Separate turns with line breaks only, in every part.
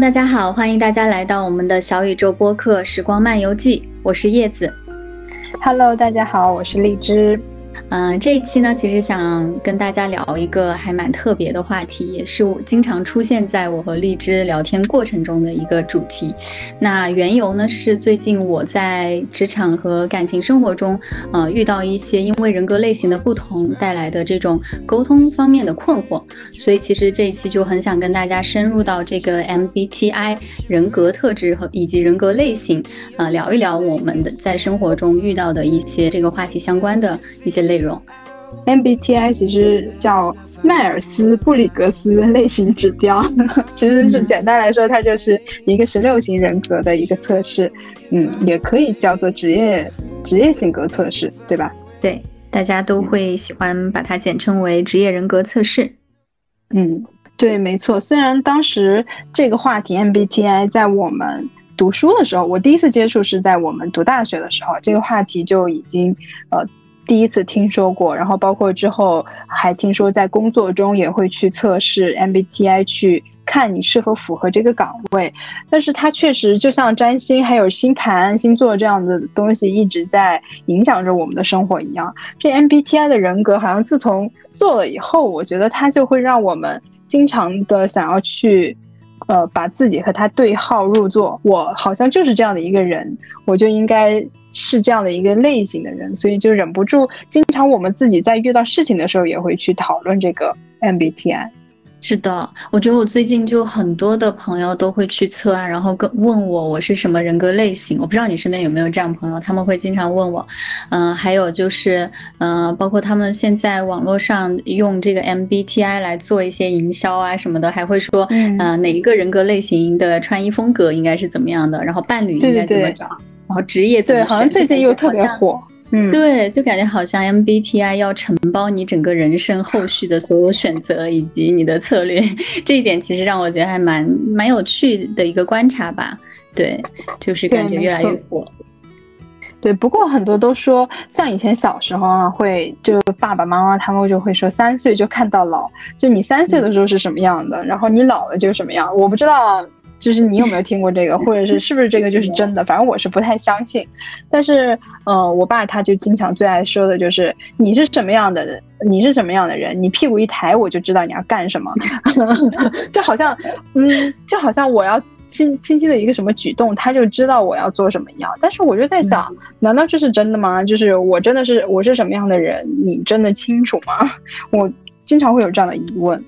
大家好，欢迎大家来到我们的小宇宙播客《时光漫游记》，我是叶子。
Hello，大家好，我是荔枝。
嗯，这一期呢，其实想跟大家聊一个还蛮特别的话题，也是我经常出现在我和荔枝聊天过程中的一个主题。那缘由呢，是最近我在职场和感情生活中，呃，遇到一些因为人格类型的不同带来的这种沟通方面的困惑，所以其实这一期就很想跟大家深入到这个 MBTI 人格特质和以及人格类型，呃，聊一聊我们的在生活中遇到的一些这个话题相关的一些类容。
MBTI 其实叫迈尔斯布里格斯类型指标，其实是简单来说，它就是一个十六型人格的一个测试，嗯，也可以叫做职业职业性格测试，对吧？
对，大家都会喜欢把它简称为职业人格测试。
嗯，对，没错。虽然当时这个话题 MBTI 在我们读书的时候，我第一次接触是在我们读大学的时候，这个话题就已经呃。第一次听说过，然后包括之后还听说在工作中也会去测试 MBTI，去看你是否符合这个岗位。但是它确实就像占星、还有星盘、星座这样的东西一直在影响着我们的生活一样。这 MBTI 的人格好像自从做了以后，我觉得它就会让我们经常的想要去。呃，把自己和他对号入座，我好像就是这样的一个人，我就应该是这样的一个类型的人，所以就忍不住，经常我们自己在遇到事情的时候也会去讨论这个 MBTI。
是的，我觉得我最近就很多的朋友都会去测啊，然后跟问我我是什么人格类型。我不知道你身边有没有这样朋友，他们会经常问我。嗯，还有就是，嗯，包括他们现在网络上用这个 MBTI 来做一些营销啊什么的，还会说，嗯，哪一个人格类型的穿衣风格应该是怎么样的，然后伴侣应该怎么找，然后职业怎么
选。对，好像最近又特别火。
嗯，对，就感觉好像 MBTI 要承包你整个人生后续的所有选择以及你的策略，这一点其实让我觉得还蛮蛮有趣的一个观察吧。对，就是感觉越来越火。
对，不过很多都说，像以前小时候啊，会就爸爸妈妈他们就会说，三岁就看到老，就你三岁的时候是什么样的，然后你老了就什么样。我不知道。就是你有没有听过这个，或者是是不是这个就是真的？反正我是不太相信。但是，嗯，我爸他就经常最爱说的就是你是什么样的人，你是什么样的人，你屁股一抬我就知道你要干什么，就好像，嗯，就好像我要轻轻轻的一个什么举动，他就知道我要做什么一样。但是我就在想，难道这是真的吗？就是我真的是我是什么样的人，你真的清楚吗？我经常会有这样的疑问。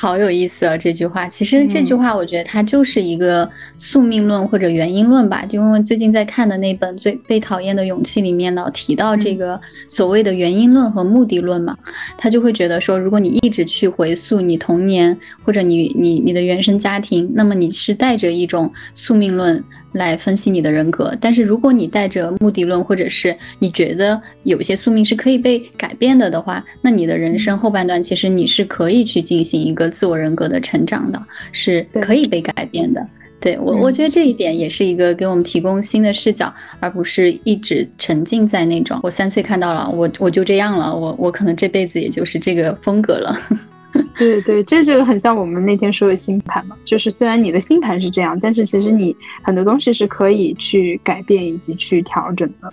好有意思啊！这句话，其实这句话，我觉得它就是一个宿命论或者原因论吧。就因为最近在看的那本《最被讨厌的勇气》里面老，提到这个所谓的原因论和目的论嘛，他就会觉得说，如果你一直去回溯你童年或者你你你的原生家庭，那么你是带着一种宿命论。来分析你的人格，但是如果你带着目的论，或者是你觉得有一些宿命是可以被改变的的话，那你的人生后半段其实你是可以去进行一个自我人格的成长的，是可以被改变的。对我，我觉得这一点也是一个给我们提供新的视角，而不是一直沉浸在那种我三岁看到了，我我就这样了，我我可能这辈子也就是这个风格了。
对对，这就很像我们那天说的星盘嘛，就是虽然你的星盘是这样，但是其实你很多东西是可以去改变以及去调整的。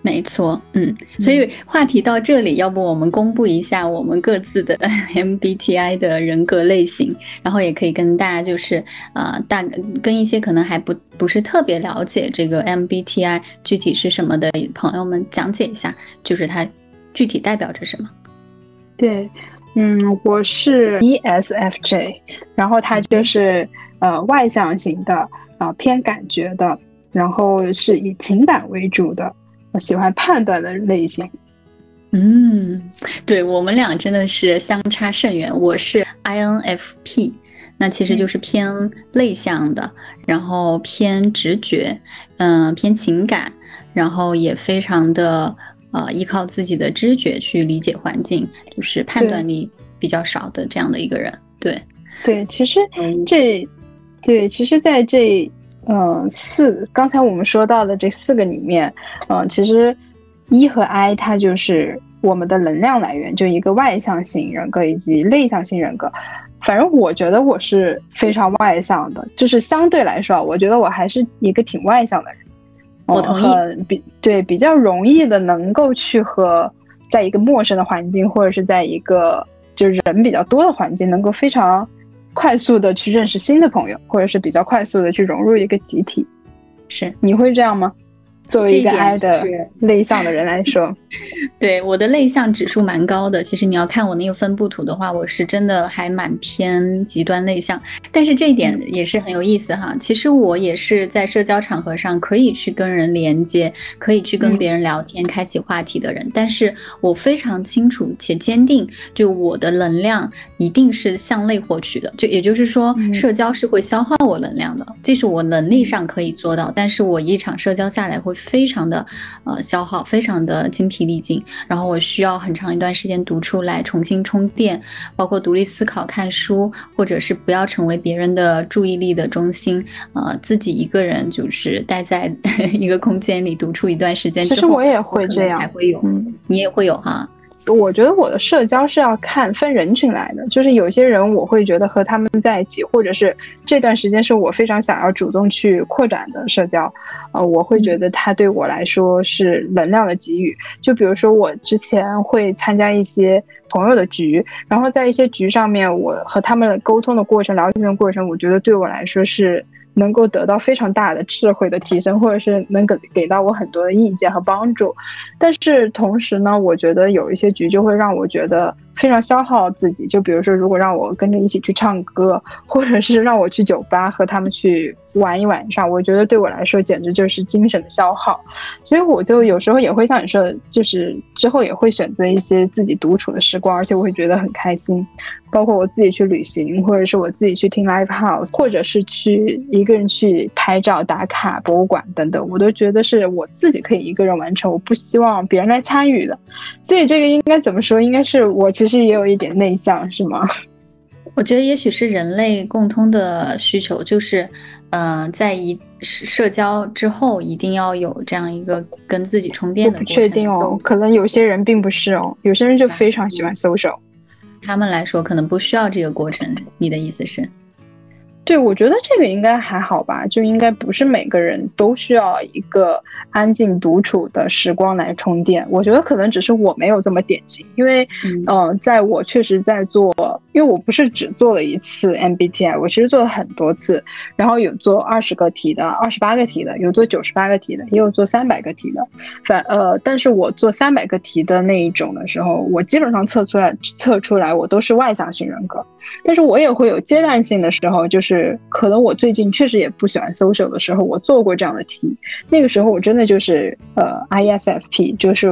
没错，嗯，所以话题到这里，要不我们公布一下我们各自的 MBTI 的人格类型，然后也可以跟大家就是呃大跟一些可能还不不是特别了解这个 MBTI 具体是什么的朋友们讲解一下，就是它具体代表着什么。
对。嗯，我是 ESFJ，然后他就是呃外向型的，啊偏感觉的，然后是以情感为主的，喜欢判断的类型。
嗯，对我们俩真的是相差甚远。我是 INFP，那其实就是偏内向的，然后偏直觉，嗯偏情感，然后也非常的。呃，依靠自己的知觉去理解环境，就是判断力比较少的这样的一个人。对，
对，其实这，对，其实，在这，嗯，四刚才我们说到的这四个里面，嗯，其实一和 I 它就是我们的能量来源，就一个外向型人格以及内向型人格。反正我觉得我是非常外向的，就是相对来说，我觉得我还是一个挺外向的人。
我同意，
比对比较容易的能够去和在一个陌生的环境，或者是在一个就是人比较多的环境，能够非常快速的去认识新的朋友，或者是比较快速的去融入一个集体。
是，
你会这样吗？作为一个 I 的内向的人来说，
对我的内向指数蛮高的。其实你要看我那个分布图的话，我是真的还蛮偏极端内向。但是这一点也是很有意思哈。其实我也是在社交场合上可以去跟人连接，可以去跟别人聊天、开启话题的人。但是我非常清楚且坚定，就我的能量一定是向内获取的。就也就是说，社交是会消耗我能量的。即使我能力上可以做到，但是我一场社交下来会。非常的呃消耗，非常的精疲力尽，然后我需要很长一段时间独出来重新充电，包括独立思考、看书，或者是不要成为别人的注意力的中心，呃，自己一个人就是待在 一个空间里独处一段时间。
其实我也会这样，
才会有，嗯，你也会有哈。
我觉得我的社交是要看分人群来的，就是有些人我会觉得和他们在一起，或者是这段时间是我非常想要主动去扩展的社交，呃，我会觉得他对我来说是能量的给予。就比如说我之前会参加一些朋友的局，然后在一些局上面，我和他们沟通的过程、聊天的过程，我觉得对我来说是。能够得到非常大的智慧的提升，或者是能给给到我很多的意见和帮助，但是同时呢，我觉得有一些局就会让我觉得。非常消耗自己，就比如说，如果让我跟着一起去唱歌，或者是让我去酒吧和他们去玩一晚上，我觉得对我来说简直就是精神的消耗。所以我就有时候也会像你说的，就是之后也会选择一些自己独处的时光，而且我会觉得很开心。包括我自己去旅行，或者是我自己去听 live house，或者是去一个人去拍照打卡博物馆等等，我都觉得是我自己可以一个人完成，我不希望别人来参与的。所以这个应该怎么说？应该是我其实。是也有一点内向，是吗？
我觉得也许是人类共通的需求，就是，呃，在一社交之后，一定要有这样一个跟自己充电的。
过程确定哦，可能有些人并不是哦，有些人就非常喜欢 social，
他们来说可能不需要这个过程。你的意思是？
对，我觉得这个应该还好吧，就应该不是每个人都需要一个安静独处的时光来充电。我觉得可能只是我没有这么典型，因为，嗯，在我确实在做，因为我不是只做了一次 MBTI，我其实做了很多次，然后有做二十个题的，二十八个题的，有做九十八个题的，也有做三百个题的。反呃，但是我做三百个题的那一种的时候，我基本上测出来测出来我都是外向型人格，但是我也会有阶段性的时候，就是。可能我最近确实也不喜欢 social 的时候，我做过这样的题。那个时候我真的就是呃 ISFP，就是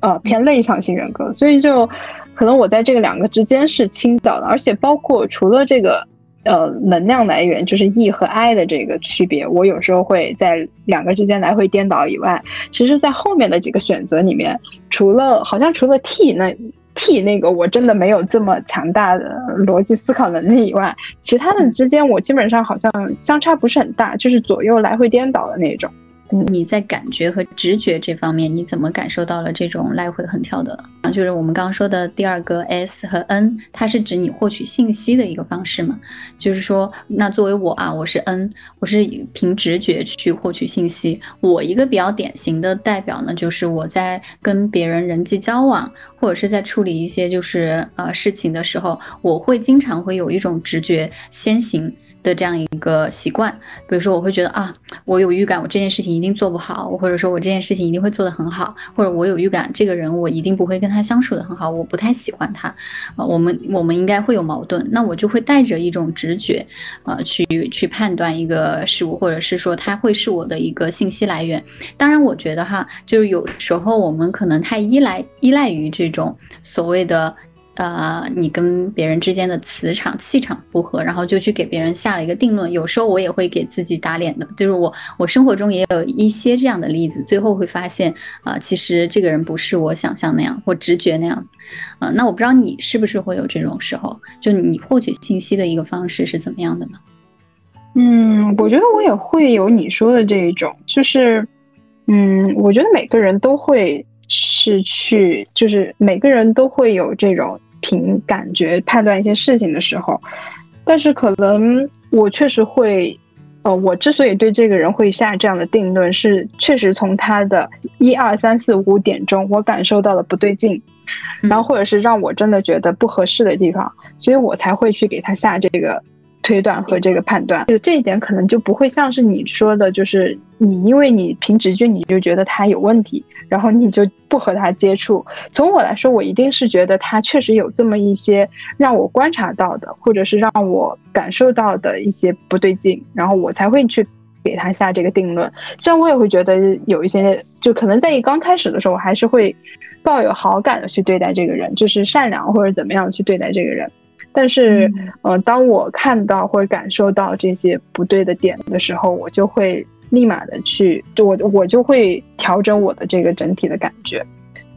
呃偏内向型人格，所以就可能我在这个两个之间是倾倒的。而且包括除了这个呃能量来源，就是 E 和 I 的这个区别，我有时候会在两个之间来回颠倒以外，其实在后面的几个选择里面，除了好像除了 T 那。T 那个我真的没有这么强大的逻辑思考能力以外，其他的之间我基本上好像相差不是很大，就是左右来回颠倒的那种。
你在感觉和直觉这方面，你怎么感受到了这种来回横跳的？啊，就是我们刚刚说的第二个 S 和 N，它是指你获取信息的一个方式嘛？就是说，那作为我啊，我是 N，我是凭直觉去获取信息。我一个比较典型的代表呢，就是我在跟别人人际交往，或者是在处理一些就是呃事情的时候，我会经常会有一种直觉先行。的这样一个习惯，比如说我会觉得啊，我有预感，我这件事情一定做不好，或者说我这件事情一定会做得很好，或者我有预感，这个人我一定不会跟他相处的很好，我不太喜欢他，啊，我们我们应该会有矛盾，那我就会带着一种直觉，呃，去去判断一个事物，或者是说他会是我的一个信息来源。当然，我觉得哈，就是有时候我们可能太依赖依赖于这种所谓的。呃，你跟别人之间的磁场气场不合，然后就去给别人下了一个定论。有时候我也会给自己打脸的，就是我我生活中也有一些这样的例子，最后会发现啊，其实这个人不是我想象那样或直觉那样。啊，那我不知道你是不是会有这种时候，就你获取信息的一个方式是怎么样的呢？
嗯，我觉得我也会有你说的这一种，就是，嗯，我觉得每个人都会。是去，就是每个人都会有这种凭感觉判断一些事情的时候，但是可能我确实会，呃，我之所以对这个人会下这样的定论，是确实从他的一二三四五点钟，我感受到了不对劲，然后或者是让我真的觉得不合适的地方，所以我才会去给他下这个。推断和这个判断，就这一点可能就不会像是你说的，就是你因为你凭直觉你就觉得他有问题，然后你就不和他接触。从我来说，我一定是觉得他确实有这么一些让我观察到的，或者是让我感受到的一些不对劲，然后我才会去给他下这个定论。虽然我也会觉得有一些，就可能在一刚开始的时候，我还是会抱有好感的去对待这个人，就是善良或者怎么样去对待这个人。但是，呃，当我看到或者感受到这些不对的点的时候，我就会立马的去，就我我就会调整我的这个整体的感觉，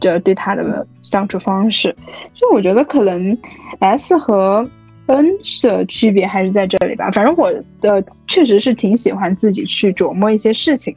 就对他的相处方式。所以我觉得可能 S 和 N 的区别还是在这里吧。反正我的确实是挺喜欢自己去琢磨一些事情。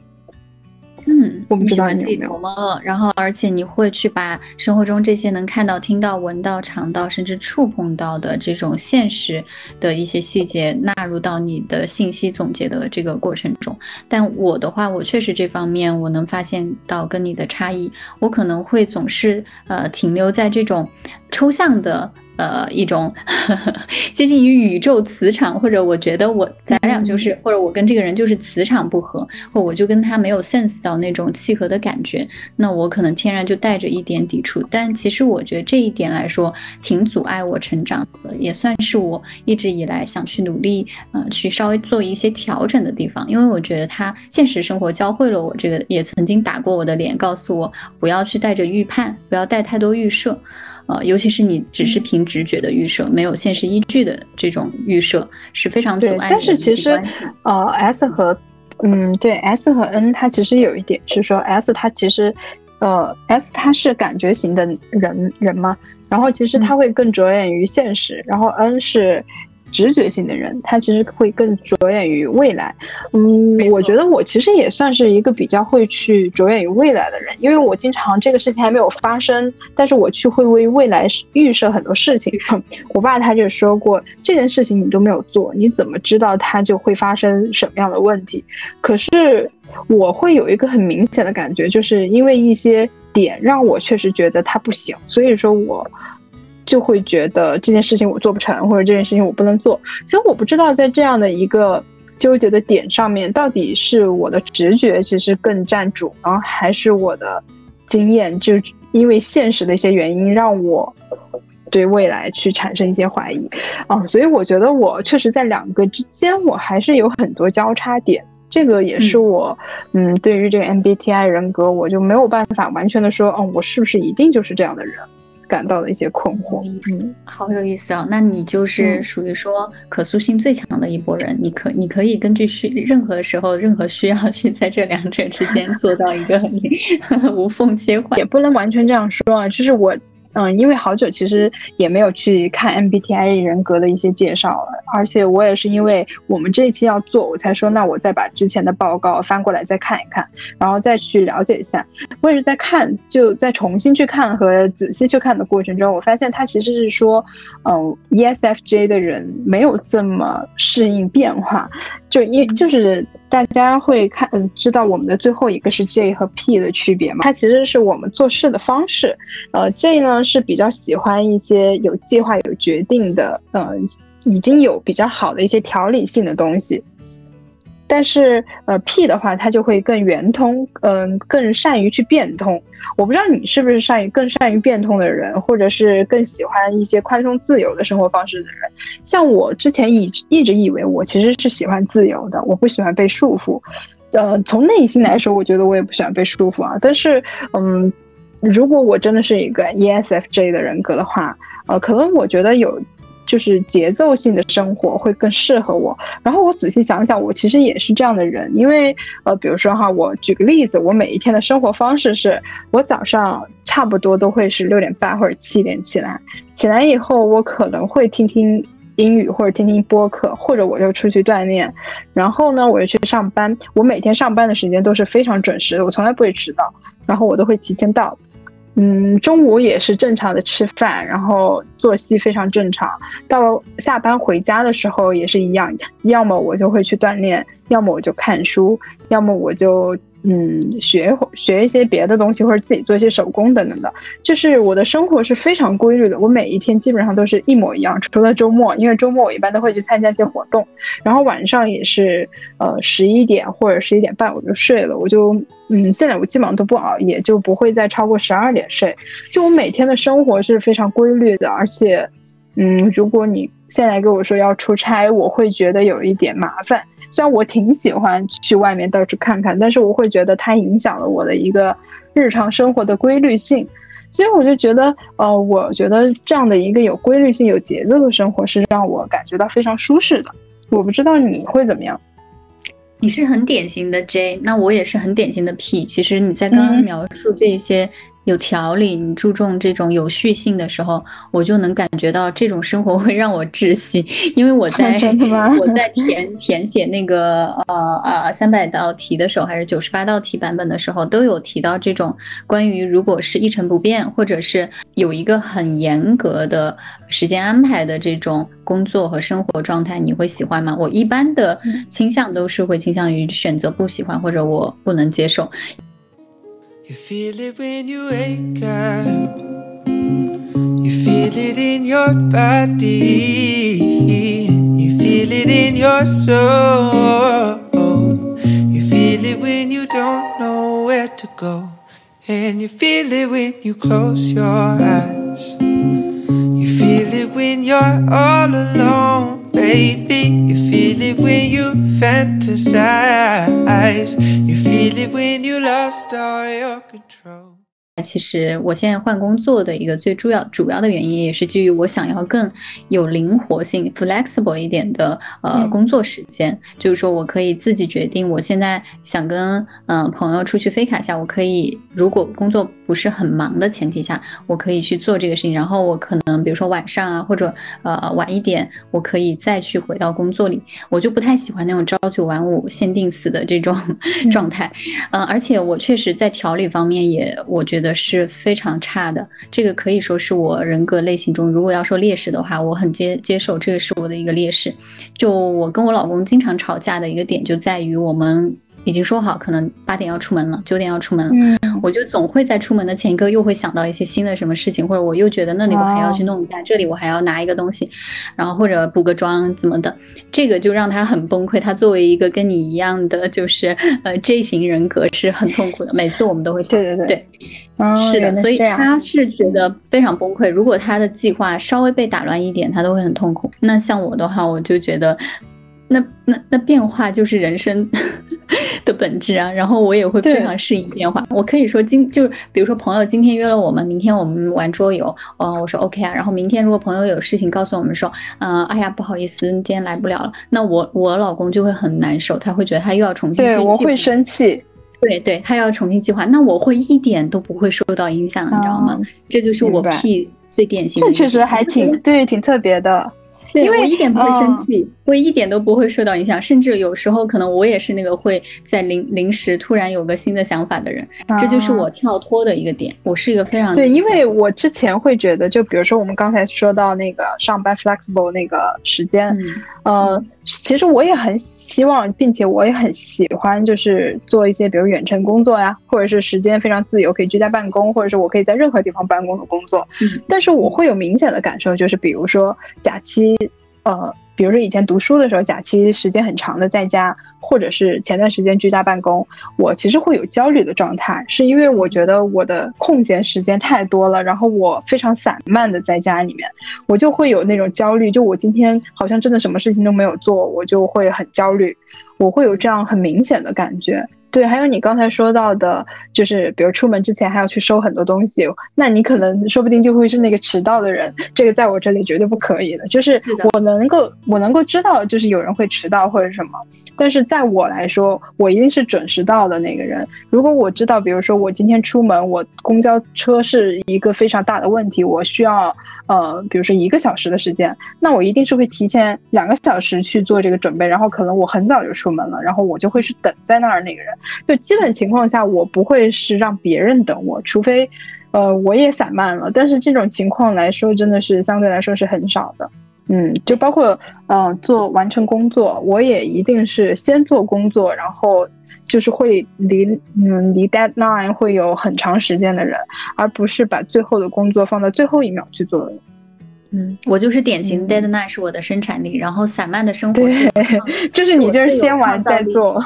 嗯，我们喜欢自己琢磨，然后而且你会去把生活中这些能看到、听到、闻到、尝到，甚至触碰到的这种现实的一些细节纳入到你的信息总结的这个过程中。但我的话，我确实这方面我能发现到跟你的差异，我可能会总是呃停留在这种抽象的。呃，一种 接近于宇宙磁场，或者我觉得我咱俩就是，或者我跟这个人就是磁场不合，或我就跟他没有 sense 到那种契合的感觉，那我可能天然就带着一点抵触。但其实我觉得这一点来说，挺阻碍我成长的，也算是我一直以来想去努力，呃，去稍微做一些调整的地方。因为我觉得他现实生活教会了我这个，也曾经打过我的脸，告诉我不要去带着预判，不要带太多预设。呃，尤其是你只是凭直觉的预设，没有现实依据的这种预设，是非常阻碍
但是其实，呃，S 和，嗯，对，S 和 N，它其实有一点是说，S 它其实，呃，S 它是感觉型的人人嘛，然后其实他会更着眼于现实，然后 N 是。直觉性的人，他其实会更着眼于未来。嗯，我觉得我其实也算是一个比较会去着眼于未来的人，因为我经常这个事情还没有发生，但是我去会为未来预设很多事情。我爸他就说过，这件事情你都没有做，你怎么知道它就会发生什么样的问题？可是我会有一个很明显的感觉，就是因为一些点让我确实觉得它不行，所以说我。就会觉得这件事情我做不成，或者这件事情我不能做。其实我不知道在这样的一个纠结的点上面，到底是我的直觉其实更占主，然后还是我的经验，就因为现实的一些原因让我对未来去产生一些怀疑啊。所以我觉得我确实在两个之间，我还是有很多交叉点。这个也是我，嗯，对于这个 MBTI 人格，我就没有办法完全的说，哦，我是不是一定就是这样的人。感到的一些困惑，
嗯，好有意思啊！那你就是属于说可塑性最强的一波人，你可你可以根据需任何时候任何需要去在这两者之间做到一个 无缝切换，
也不能完全这样说啊，就是我。嗯，因为好久其实也没有去看 MBTI 人格的一些介绍了，而且我也是因为我们这一期要做，我才说那我再把之前的报告翻过来再看一看，然后再去了解一下。我也是在看，就在重新去看和仔细去看的过程中，我发现他其实是说，嗯，ESFJ 的人没有这么适应变化，就因就是。大家会看，嗯，知道我们的最后一个是 J 和 P 的区别吗？它其实是我们做事的方式。呃，J 呢是比较喜欢一些有计划、有决定的，嗯，已经有比较好的一些条理性的东西。但是，呃，P 的话，它就会更圆通，嗯，更善于去变通。我不知道你是不是善于更善于变通的人，或者是更喜欢一些宽松自由的生活方式的人。像我之前一一直以为我其实是喜欢自由的，我不喜欢被束缚。呃，从内心来说，我觉得我也不喜欢被束缚啊。但是，嗯，如果我真的是一个 ESFJ 的人格的话，呃，可能我觉得有。就是节奏性的生活会更适合我。然后我仔细想想，我其实也是这样的人。因为呃，比如说哈，我举个例子，我每一天的生活方式是，我早上差不多都会是六点半或者七点起来。起来以后，我可能会听听英语或者听听播客，或者我就出去锻炼。然后呢，我就去上班。我每天上班的时间都是非常准时的，我从来不会迟到。然后我都会提前到。嗯，中午也是正常的吃饭，然后作息非常正常。到下班回家的时候也是一样，要么我就会去锻炼，要么我就看书，要么我就。嗯，学学一些别的东西，或者自己做一些手工等等的，就是我的生活是非常规律的。我每一天基本上都是一模一样，除了周末，因为周末我一般都会去参加一些活动。然后晚上也是，呃，十一点或者十一点半我就睡了。我就，嗯，现在我基本上都不熬夜，就不会再超过十二点睡。就我每天的生活是非常规律的，而且，嗯，如果你现在跟我说要出差，我会觉得有一点麻烦。虽然我挺喜欢去外面到处看看，但是我会觉得它影响了我的一个日常生活的规律性，所以我就觉得，呃，我觉得这样的一个有规律性、有节奏的生活是让我感觉到非常舒适的。我不知道你会怎么样？
你是很典型的 J，那我也是很典型的 P。其实你在刚刚描述这些。有条理，你注重这种有序性的时候，我就能感觉到这种生活会让我窒息。因为我在 我在填填写那个呃呃三百道题的时候，还是九十八道题版本的时候，都有提到这种关于如果是一成不变，或者是有一个很严格的时间安排的这种工作和生活状态，你会喜欢吗？我一般的倾向都是会倾向于选择不喜欢或者我不能接受。You feel it when you wake up. You feel it in your body. You feel it in your soul. You feel it when you don't know where to go. And you feel it when you close your eyes. You feel it when you're all alone. Baby, you feel it when you fantasize. You feel it when you lost all your control. 其实我现在换工作的一个最主要主要的原因，也是基于我想要更有灵活性、flexible 一点的呃工作时间。就是说我可以自己决定，我现在想跟嗯朋友出去飞卡一下，我可以如果工作不是很忙的前提下，我可以去做这个事情。然后我可能比如说晚上啊，或者呃晚一点，我可以再去回到工作里。我就不太喜欢那种朝九晚五、限定死的这种 状态。嗯，而且我确实在调理方面也我觉得。是非常差的，这个可以说是我人格类型中，如果要说劣势的话，我很接接受这个是我的一个劣势。就我跟我老公经常吵架的一个点，就在于我们。已经说好，可能八点要出门了，九点要出门了，我就总会在出门的前一刻又会想到一些新的什么事情，或者我又觉得那里我还要去弄一下，这里我还要拿一个东西，然后或者补个妆怎么的，这个就让他很崩溃。他作为一个跟你一样的就是呃 J 型人格是很痛苦的，每次我们都会
对对对
对，是的，所以他是觉得非常崩溃。如果他的计划稍微被打乱一点，他都会很痛苦。那像我的话，我就觉得。那那那变化就是人生的本质啊，然后我也会非常适应变化。我可以说今就是比如说朋友今天约了我们，明天我们玩桌游，哦，我说 OK 啊。然后明天如果朋友有事情告诉我们说，嗯，哎呀不好意思，今天来不了了，那我我老公就会很难受，他会觉得他又要重新
对，我会生气，
对对，他要重新计划，那我会一点都不会受到影响，你知道吗？这就是我 P 最典型的，
这确实还挺对，挺特别的。
对我一点不会生气，我一点都不会受到影响，甚至有时候可能我也是那个会在临临时突然有个新的想法的人，这就是我跳脱的一个点。我是一个非常
对，因为我之前会觉得，就比如说我们刚才说到那个上班 flexible 那个时间，呃，其实我也很希望，并且我也很喜欢，就是做一些比如远程工作呀，或者是时间非常自由，可以居家办公，或者是我可以在任何地方办公的工作。但是我会有明显的感受，就是比如说假期。呃，比如说以前读书的时候，假期时间很长的在家，或者是前段时间居家办公，我其实会有焦虑的状态，是因为我觉得我的空闲时间太多了，然后我非常散漫的在家里面，我就会有那种焦虑，就我今天好像真的什么事情都没有做，我就会很焦虑，我会有这样很明显的感觉。对，还有你刚才说到的，就是比如出门之前还要去收很多东西，那你可能说不定就会是那个迟到的人。这个在我这里绝对不可以的，就是我能够我能够知道，就是有人会迟到或者什么，但是在我来说，我一定是准时到的那个人。如果我知道，比如说我今天出门，我公交车是一个非常大的问题，我需要呃，比如说一个小时的时间，那我一定是会提前两个小时去做这个准备，然后可能我很早就出门了，然后我就会是等在那儿那个人。就基本情况下，我不会是让别人等我，除非，呃，我也散漫了。但是这种情况来说，真的是相对来说是很少的。嗯，就包括嗯做完成工作，我也一定是先做工作，然后就是会离嗯离 deadline 会有很长时间的人，而不是把最后的工作放到最后一秒去做的。
嗯，我就是典型 deadline 是我的生产力，然后散漫的生活是
就是你就是先玩再做。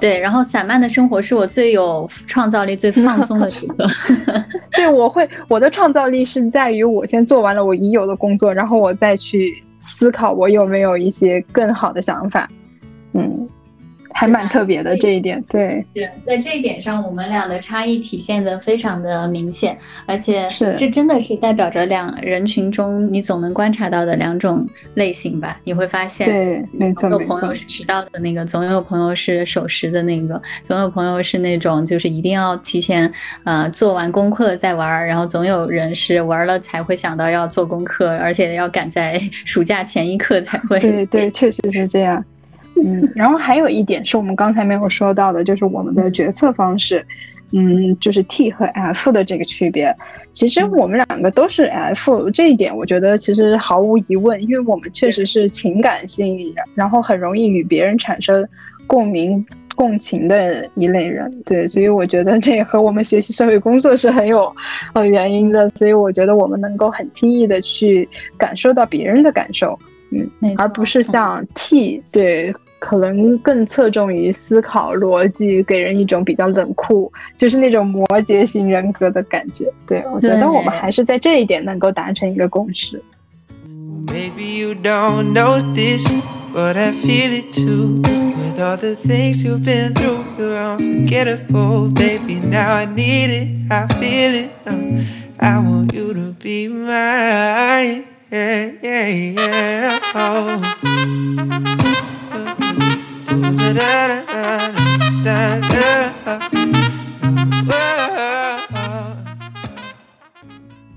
对，然后散漫的生活是我最有创造力、最放松的时刻。
对，我会我的创造力是在于我先做完了我已有的工作，然后我再去思考我有没有一些更好的想法。嗯。还蛮特别的这一点，对，
是在这一点上，我们俩的差异体现的非常的明显，而且
是
这真的是代表着两人群中你总能观察到的两种类型吧？你会发现，
对，没错，
总有朋友是迟到的那个，总有朋友是守时的那个，总有朋友是那种就是一定要提前呃做完功课再玩，然后总有人是玩了才会想到要做功课，而且要赶在 暑假前一刻才会。
对对，确实是这样。嗯，然后还有一点是我们刚才没有说到的，就是我们的决策方式，嗯，就是 T 和 F 的这个区别。其实我们两个都是 F，这一点我觉得其实毫无疑问，因为我们确实是情感性，然后很容易与别人产生共鸣、共情的一类人。对，所以我觉得这和我们学习社会工作是很有呃原因的。所以我觉得我们能够很轻易的去感受到别人的感受，嗯，而不是像 T 对。可能更侧重于思考逻辑，给人一种比较冷酷，就是那种摩羯型人格的感觉。对我觉得我们还是在这一点能够达成一个共识。yeah, yeah, yeah. Oh.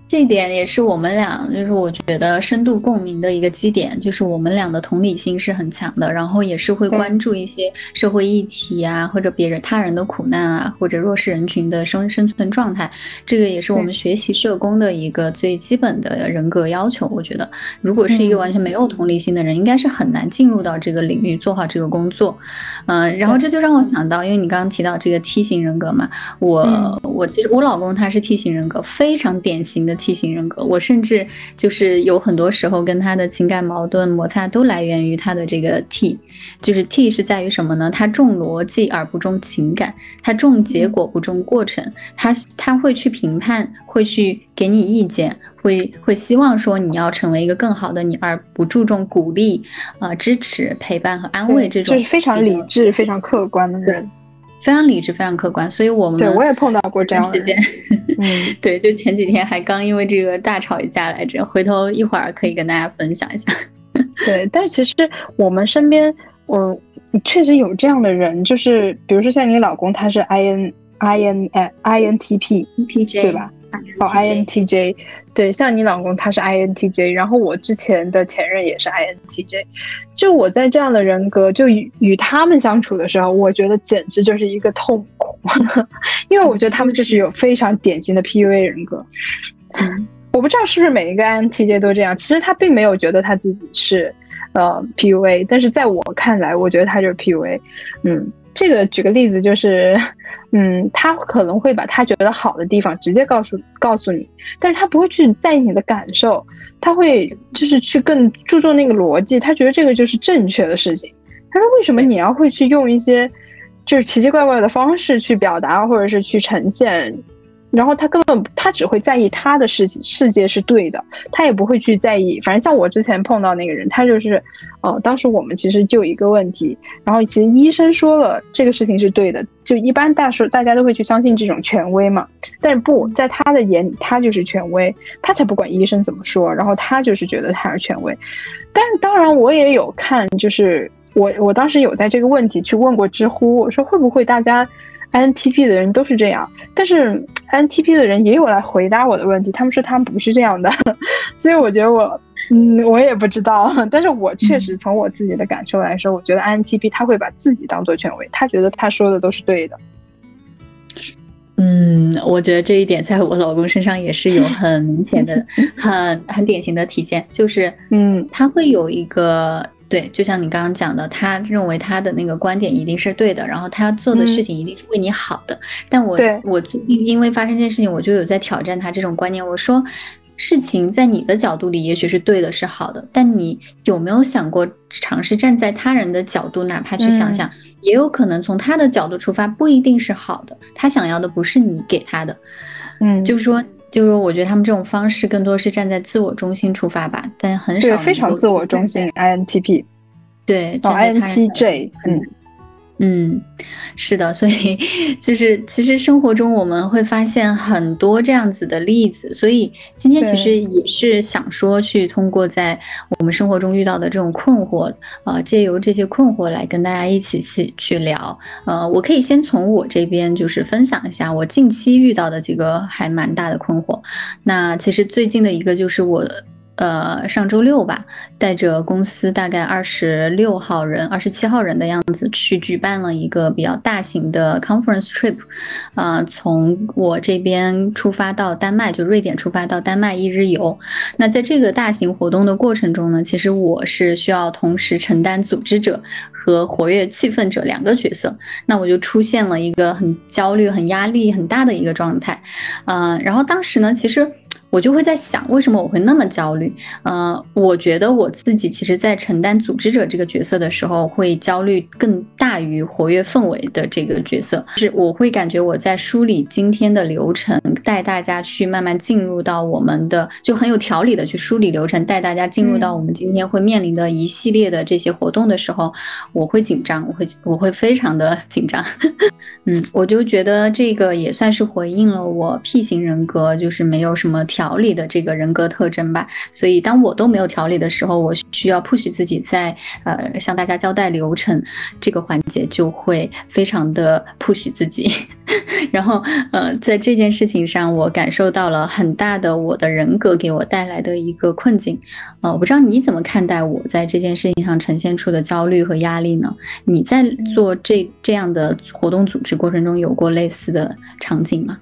这点也是我们俩，就是我觉得深度共鸣的一个基点，就是我们俩的同理心是很强的，然后也是会关注一些社会议题啊，或者别人他人的苦难啊，或者弱势人群的生生存状态，这个也是我们学习社工的一个最基本的人格要求。我觉得，如果是一个完全没有同理心的人，应该是很难进入到这个领域做好这个工作。嗯，然后这就让我想到，因为你刚刚提到这个 T 型人格嘛，我我其实我老公他是 T 型人格，非常典型的。T 型人格，我甚至就是有很多时候跟他的情感矛盾摩擦都来源于他的这个 T，就是 T 是在于什么呢？他重逻辑而不重情感，他重结果不重过程，他他会去评判，会去给你意见，会会希望说你要成为一个更好的你，而不注重鼓励、啊支持、陪伴和安慰这种，
就是非常理智、非常客观的人。
非常理智，非常客观，所以我们
对我也碰到过这样
时间。
嗯，
对，就前几天还刚因为这个大吵一架来着，回头一会儿可以跟大家分享一下。
对，但是其实我们身边，我确实有这样的人，就是比如说像你老公，他是 I N I N I N T P
T J
对吧？哦，I N T J。对，像你老公他是 INTJ，然后我之前的前任也是 INTJ，就我在这样的人格，就与与他们相处的时候，我觉得简直就是一个痛苦，因为我觉得他们就是有非常典型的 PUA 人格。嗯，我不知道是不是每一个 INTJ 都这样，其实他并没有觉得他自己是呃 PUA，但是在我看来，我觉得他就是 PUA。嗯。这个举个例子就是，嗯，他可能会把他觉得好的地方直接告诉告诉你，但是他不会去在意你的感受，他会就是去更注重那个逻辑，他觉得这个就是正确的事情。他说为什么你要会去用一些就是奇奇怪怪的方式去表达或者是去呈现？然后他根本他只会在意他的世世界是对的，他也不会去在意。反正像我之前碰到那个人，他就是，呃，当时我们其实就一个问题，然后其实医生说了这个事情是对的，就一般大数大家都会去相信这种权威嘛。但是不在他的眼里，他就是权威，他才不管医生怎么说，然后他就是觉得他是权威。但是当然我也有看，就是我我当时有在这个问题去问过知乎，我说会不会大家。INTP 的人都是这样，但是 INTP 的人也有来回答我的问题，他们说他们不是这样的，所以我觉得我嗯，我也不知道，但是我确实从我自己的感受来说，我觉得 INTP 他会把自己当做权威，他觉得他说的都是对的。
嗯，我觉得这一点在我老公身上也是有很明显的、很很典型的体现，就是
嗯，
他会有一个对，就像你刚刚讲的，他认为他的那个观点一定是对的，然后他做的事情一定是为你好的。但我我最近因为发生这件事情，我就有在挑战他这种观念，我说。事情在你的角度里也许是对的，是好的，但你有没有想过尝试站在他人的角度，哪怕去想想，也有可能从他的角度出发，不一定是好的。他想要的不是你给他的，
嗯，
就是说，就是，我觉得他们这种方式更多是站在自我中心出发吧，但很少
非常自我中心。INTP，
对
，INTJ，嗯。
嗯，是的，所以 就是其实生活中我们会发现很多这样子的例子，所以今天其实也是想说去通过在我们生活中遇到的这种困惑，呃，借由这些困惑来跟大家一起去去聊。呃，我可以先从我这边就是分享一下我近期遇到的几个还蛮大的困惑。那其实最近的一个就是我。呃，上周六吧，带着公司大概二十六号人、二十七号人的样子去举办了一个比较大型的 conference trip，啊，从我这边出发到丹麦，就瑞典出发到丹麦一日游。那在这个大型活动的过程中呢，其实我是需要同时承担组织者和活跃气氛者两个角色，那我就出现了一个很焦虑、很压力很大的一个状态，嗯，然后当时呢，其实。我就会在想，为什么我会那么焦虑？呃，我觉得我自己其实，在承担组织者这个角色的时候，会焦虑更大于活跃氛围的这个角色。是，我会感觉我在梳理今天的流程，带大家去慢慢进入到我们的，就很有条理的去梳理流程，带大家进入到我们今天会面临的一系列的这些活动的时候，我会紧张，我会我会非常的紧张。嗯，我就觉得这个也算是回应了我 P 型人格，就是没有什么。条理的这个人格特征吧，所以当我都没有调理的时候，我需要 push 自己在呃向大家交代流程这个环节就会非常的 push 自己，然后呃在这件事情上，我感受到了很大的我的人格给我带来的一个困境，呃，我不知道你怎么看待我在这件事情上呈现出的焦虑和压力呢？你在做这这样的活动组织过程中有过类似的场景吗？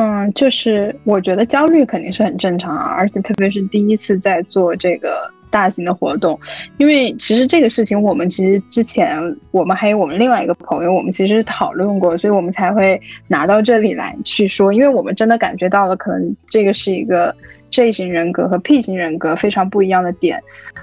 嗯，就是我觉得焦虑肯定是很正常啊，而且特别是第一次在做这个大型的活动，因为其实这个事情我们其实之前我们还有我们另外一个朋友，我们其实讨论过，所以我们才会拿到这里来去说，因为我们真的感觉到了，可能这个是一个 J 型人格和 P 型人格非常不一样的点。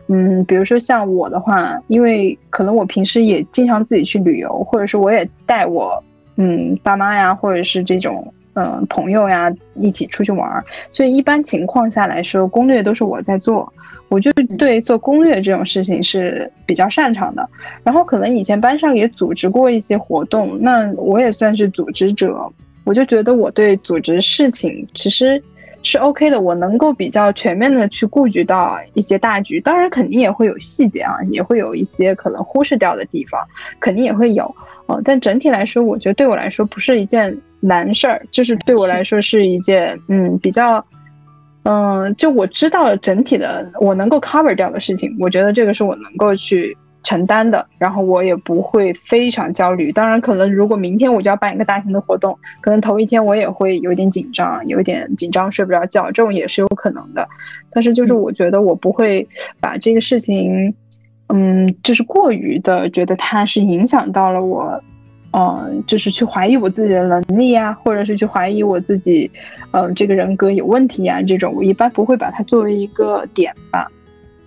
嗯，比如说像我的话，因为可能我平时也经常自己去旅游，或者是我也带我嗯爸妈呀，或者是这种。嗯，朋友呀，一起出去玩儿，所以一般情况下来说，攻略都是我在做。我就对做攻略这种事情是比较擅长的。然后可能以前班上也组织过一些活动，那我也算是组织者。我就觉得我对组织事情其实是 OK 的，我能够比较全面的去顾及到一些大局。当然，肯定也会有细节啊，也会有一些可能忽视掉的地方，肯定也会有。嗯，但整体来说，我觉得对我来说不是一件。难事儿，就是对我来说是一件嗯比较，嗯，就我知道整体的我能够 cover 掉的事情，我觉得这个是我能够去承担的，然后我也不会非常焦虑。当然，可能如果明天我就要办一个大型的活动，可能头一天我也会有点紧张，有点紧张睡不着觉，这种也是有可能的。但是就是我觉得我不会把这个事情，嗯，就是过于的觉得它是影响到了我。嗯，就是去怀疑我自己的能力呀，或者是去怀疑我自己，嗯，这个人格有问题呀，这种我一般不会把它作为一个点吧。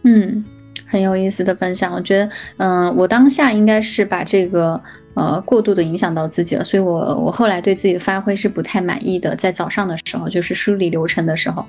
嗯，很有意思的分享，我觉得，嗯，我当下应该是把这个。呃，过度的影响到自己了，所以我我后来对自己的发挥是不太满意的。在早上的时候，就是梳理流程的时候，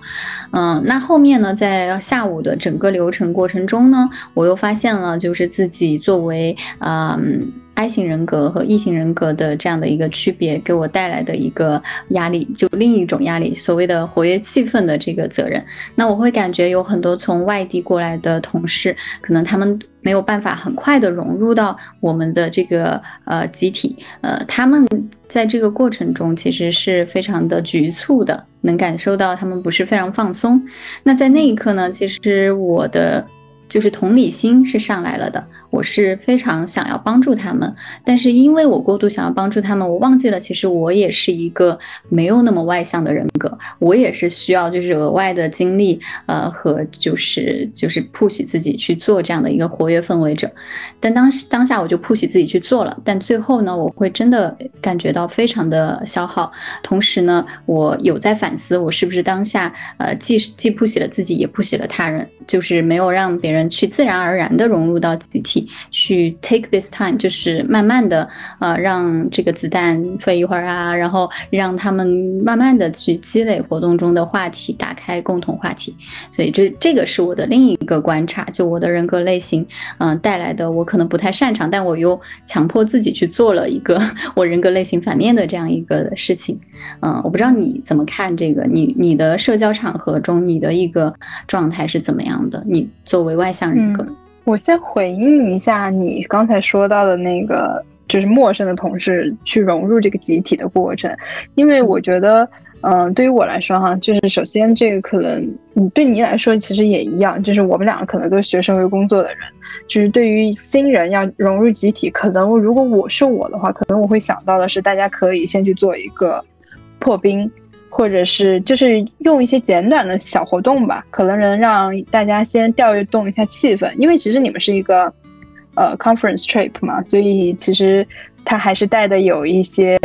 嗯，那后面呢，在下午的整个流程过程中呢，我又发现了，就是自己作为嗯 I 型人格和 E 型人格的这样的一个区别，给我带来的一个压力，就另一种压力，所谓的活跃气氛的这个责任。那我会感觉有很多从外地过来的同事，可能他们。没有办法很快的融入到我们的这个呃集体，呃，他们在这个过程中其实是非常的局促的，能感受到他们不是非常放松。那在那一刻呢，其实我的。就是同理心是上来了的，我是非常想要帮助他们，但是因为我过度想要帮助他们，我忘记了其实我也是一个没有那么外向的人格，我也是需要就是额外的精力，呃和就是就是 push 自己去做这样的一个活跃氛围者，但当当下我就 push 自己去做了，但最后呢，我会真的感觉到非常的消耗，同时呢，我有在反思我是不是当下呃既既 push 了自己，也 push 了他人，就是没有让别人。去自然而然的融入到集体，去 take this time，就是慢慢的，呃，让这个子弹飞一会儿啊，然后让他们慢慢的去积累活动中的话题，打开共同话题。所以这这个是我的另一个观察，就我的人格类型，嗯，带来的我可能不太擅长，但我又强迫自己去做了一个 我人格类型反面的这样一个事情。嗯，我不知道你怎么看这个，你你的社交场合中你的一个状态是怎么样的？你作为外。向人格，
我先回应一下你刚才说到的那个，就是陌生的同事去融入这个集体的过程，因为我觉得，嗯，对于我来说哈，就是首先这个可能，你，对你来说其实也一样，就是我们两个可能都是学生会工作的人，就是对于新人要融入集体，可能如果我是我的话，可能我会想到的是，大家可以先去做一个破冰。或者是就是用一些简短的小活动吧，可能能让大家先调动一下气氛。因为其实你们是一个呃 conference trip 嘛，所以其实它还是带的有一些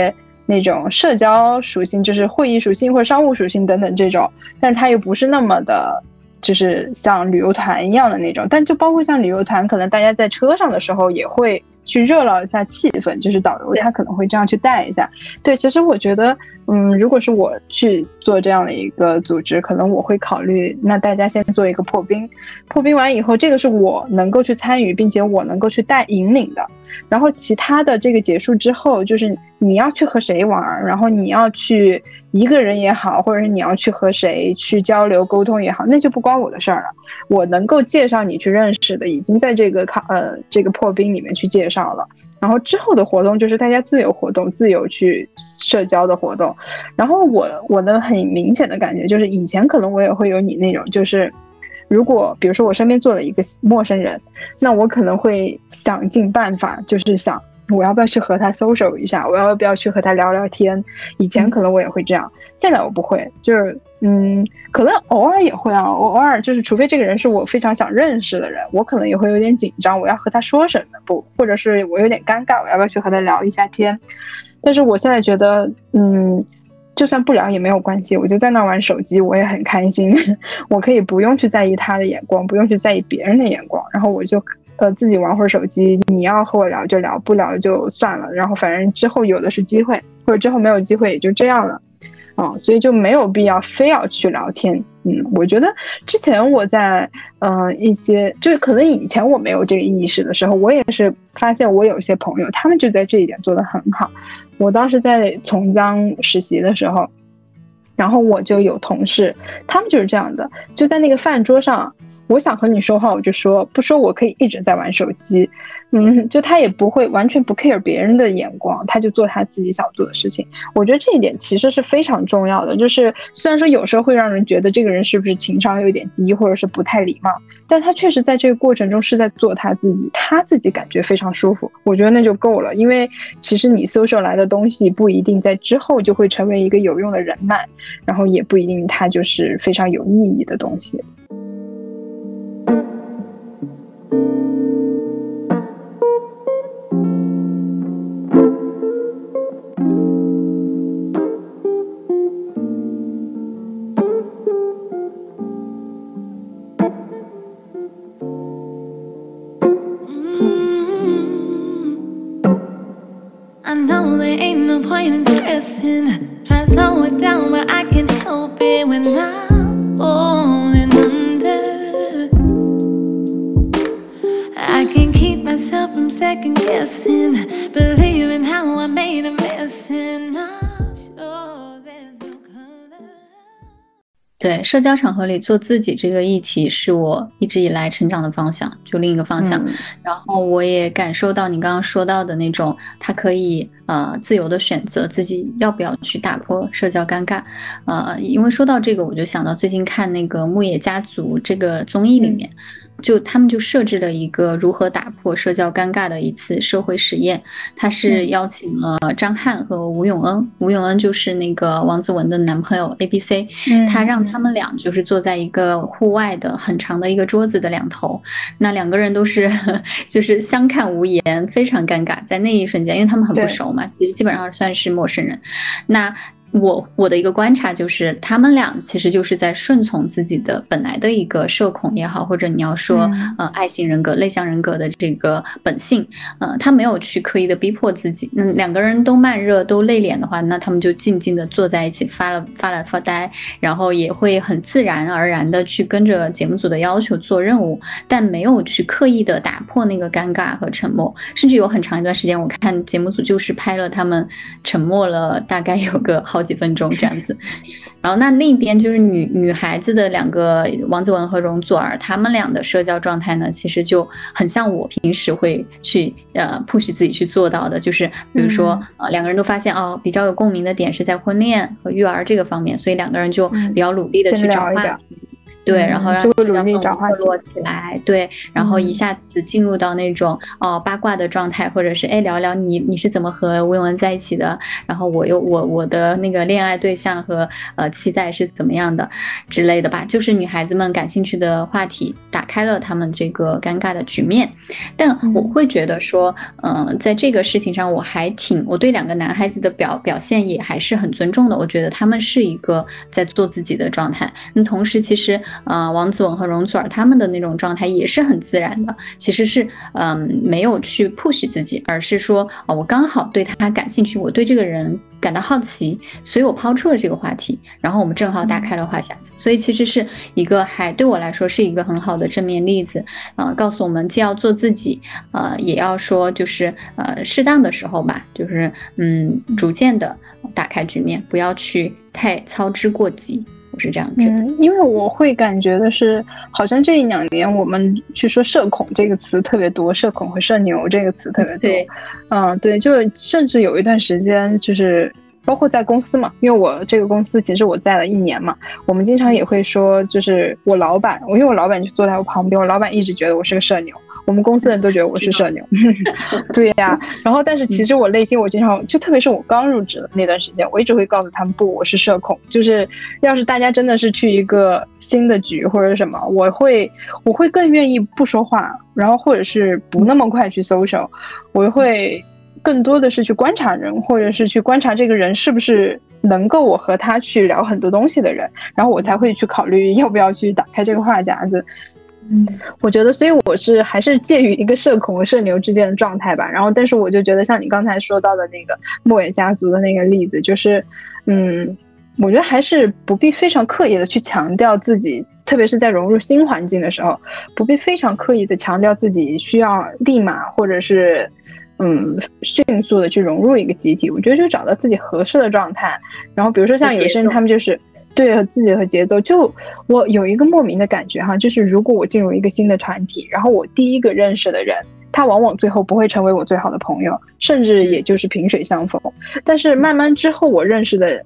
那种社交属性，就是会议属性或者商务属性等等这种。但是它又不是那么的，就是像旅游团一样的那种。但就包括像旅游团，可能大家在车上的时候也会。去热闹一下气氛，就是导游他可能会这样去带一下。对，其实我觉得，嗯，如果是我去做这样的一个组织，可能我会考虑，那大家先做一个破冰，破冰完以后，这个是我能够去参与，并且我能够去带引领的。然后其他的这个结束之后，就是你要去和谁玩，然后你要去一个人也好，或者是你要去和谁去交流沟通也好，那就不关我的事儿了。我能够介绍你去认识的，已经在这个考呃这个破冰里面去介绍了。然后之后的活动就是大家自由活动、自由去社交的活动。然后我我的很明显的感觉就是，以前可能我也会有你那种就是。如果比如说我身边坐了一个陌生人，那我可能会想尽办法，就是想我要不要去和他 social 一下，我要不要去和他聊聊天。以前可能我也会这样，现在我不会，就是嗯，可能偶尔也会啊，我偶尔就是除非这个人是我非常想认识的人，我可能也会有点紧张，我要和他说什么不，或者是我有点尴尬，我要不要去和他聊一下天？但是我现在觉得，嗯。就算不聊也没有关系，我就在那玩手机，我也很开心。我可以不用去在意他的眼光，不用去在意别人的眼光，然后我就呃自己玩会儿手机。你要和我聊就聊，不聊就算了。然后反正之后有的是机会，或者之后没有机会也就这样了。嗯，所以就没有必要非要去聊天。嗯，我觉得之前我在嗯一些就是可能以前我没有这个意识的时候，我也是发现我有些朋友他们就在这一点做得很好。我当时在从江实习的时候，然后我就有同事，他们就是这样的，就在那个饭桌上。我想和你说话，我就说，不说我可以一直在玩手机，嗯，就他也不会完全不 care 别人的眼光，他就做他自己想做的事情。我觉得这一点其实是非常重要的。就是虽然说有时候会让人觉得这个人是不是情商有点低，或者是不太礼貌，但他确实在这个过程中是在做他自己，他自己感觉非常舒服。我觉得那就够了，因为其实你 social 来的东西不一定在之后就会成为一个有用的人脉，然后也不一定它就是非常有意义的东西。
there ain't no point in stressing. Try to slow it down, but I can't help it when I'm falling under. I can't keep myself from second guessing, believing how I made a
对，社交场合里做自己这个议题是我一直以来成长的方向，就另一个方向。然后我也感受到你刚刚说到的那种，他可以呃自由的选择自己要不要去打破社交尴尬。呃，因为说到这个，我就想到最近看那个《牧野家族》这个综艺里面。就他们就设置了一个如何打破社交尴尬的一次社会实验，他是邀请了张翰和吴永恩，吴永恩就是那个王子文的男朋友 A B C，他让他们俩就是坐在一个户外的很长的一个桌子的两头，那两个人都是 就是相看无言，非常尴尬，在那一瞬间，因为他们很不熟嘛，其实基本上算是陌生人，那。我我的一个观察就是，他们俩其实就是在顺从自己的本来的一个社恐也好，或者你要说呃爱型人格、内向人格的这个本性，呃，他没有去刻意的逼迫自己。那两个人都慢热、都内敛的话，那他们就静静的坐在一起发了发了发呆，然后也会很自然而然的去跟着节目组的要求做任务，但没有去刻意的打破那个尴尬和沉默。甚至有很长一段时间，我看节目组就是拍了他们沉默了大概有个好。几分钟这样子，然后那那边就是女女孩子的两个王子文和容祖儿，他们俩的社交状态呢，其实就很像我平时会去呃 push 自己去做到的，就是比如说呃两个人都发现哦比较有共鸣的点是在婚恋和育儿这个方面，所以两个人就比较努力的去找话题。对，然后让社交氛围热络起来，对，然后一下子进入到那种哦八卦的状态，或者是哎聊聊你你是怎么和吴永恩在一起的，然后我又我我的那个恋爱对象和呃期待是怎么样的之类的吧，就是女孩子们感兴趣的话题，打开了他们这个尴尬的局面。但我会觉得说，嗯，在这个事情上我还挺我对两个男孩子的表表现也还是很尊重的，我觉得他们是一个在做自己的状态。那同时其实。呃，王子文和容祖儿他们的那种状态也是很自然的，其实是嗯没有去 push 自己，而是说啊，我刚好对他感兴趣，我对这个人感到好奇，所以我抛出了这个话题，然后我们正好打开了话匣子，所以其实是一个还对我来说是一个很好的正面例子啊，告诉我们既要做自己，呃，也要说就是呃适当的时候吧，就是嗯逐渐的打开局面，不要去太操之过急。我是这样觉得，
因为我会感觉的是，好像这一两年我们去说社恐这个词特别多，社恐和社牛这个词特别多。嗯，对，就甚至有一段时间，就是包括在公司嘛，因为我这个公司其实我在了一年嘛，我们经常也会说，就是我老板，我因为我老板就坐在我旁边，我老板一直觉得我是个社牛。我们公司人都觉得我是社牛，对呀。然后，但是其实我内心，我经常就特别是我刚入职的那段时间，我一直会告诉他们，不，我是社恐。就是要是大家真的是去一个新的局或者什么，我会我会更愿意不说话，然后或者是不那么快去搜 l 我会更多的是去观察人，或者是去观察这个人是不是能够我和他去聊很多东西的人，然后我才会去考虑要不要去打开这个话匣子。嗯，我觉得，所以我是还是介于一个社恐和社牛之间的状态吧。然后，但是我就觉得，像你刚才说到的那个莫野家族的那个例子，就是，嗯，我觉得还是不必非常刻意的去强调自己，特别是在融入新环境的时候，不必非常刻意的强调自己需要立马或者是，嗯，迅速的去融入一个集体。我觉得就找到自己合适的状态。然后，比如说像有些人，他们就是。对，和自己和节奏，就我有一个莫名的感觉哈，就是如果我进入一个新的团体，然后我第一个认识的人，他往往最后不会成为我最好的朋友，甚至也就是萍水相逢。但是慢慢之后，我认识的，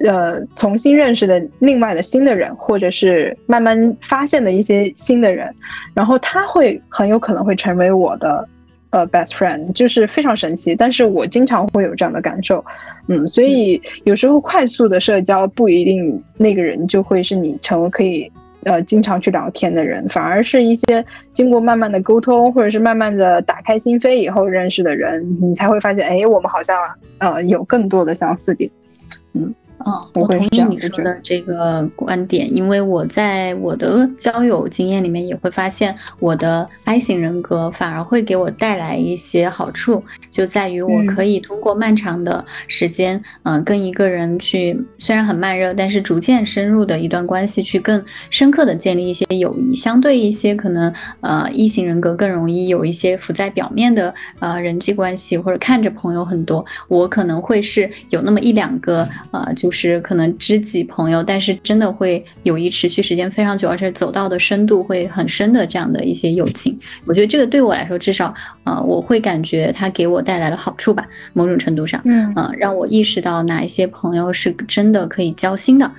呃，重新认识的另外的新的人，或者是慢慢发现的一些新的人，然后他会很有可能会成为我的。呃，best friend 就是非常神奇，但是我经常会有这样的感受，嗯，所以有时候快速的社交不一定那个人就会是你成为可以呃经常去聊天的人，反而是一些经过慢慢的沟通或者是慢慢的打开心扉以后认识的人，你才会发现，哎，我们好像呃有更多的相似点，嗯。
嗯，我同意你说的这个观点，因为我在我的交友经验里面也会发现，我的 I 型人格反而会给我带来一些好处，就在于我可以通过漫长的时间，嗯，跟一个人去虽然很慢热，但是逐渐深入的一段关系，去更深刻的建立一些友谊。相对一些可能，呃，E 型人格更容易有一些浮在表面的呃人际关系，或者看着朋友很多，我可能会是有那么一两个，呃，就。就是可能知己朋友，但是真的会友谊持续时间非常久，而且走到的深度会很深的这样的一些友情。我觉得这个对我来说，至少啊，我会感觉它给我带来了好处吧，某种程度上，
嗯，
让我意识到哪一些朋友是真的可以交心的。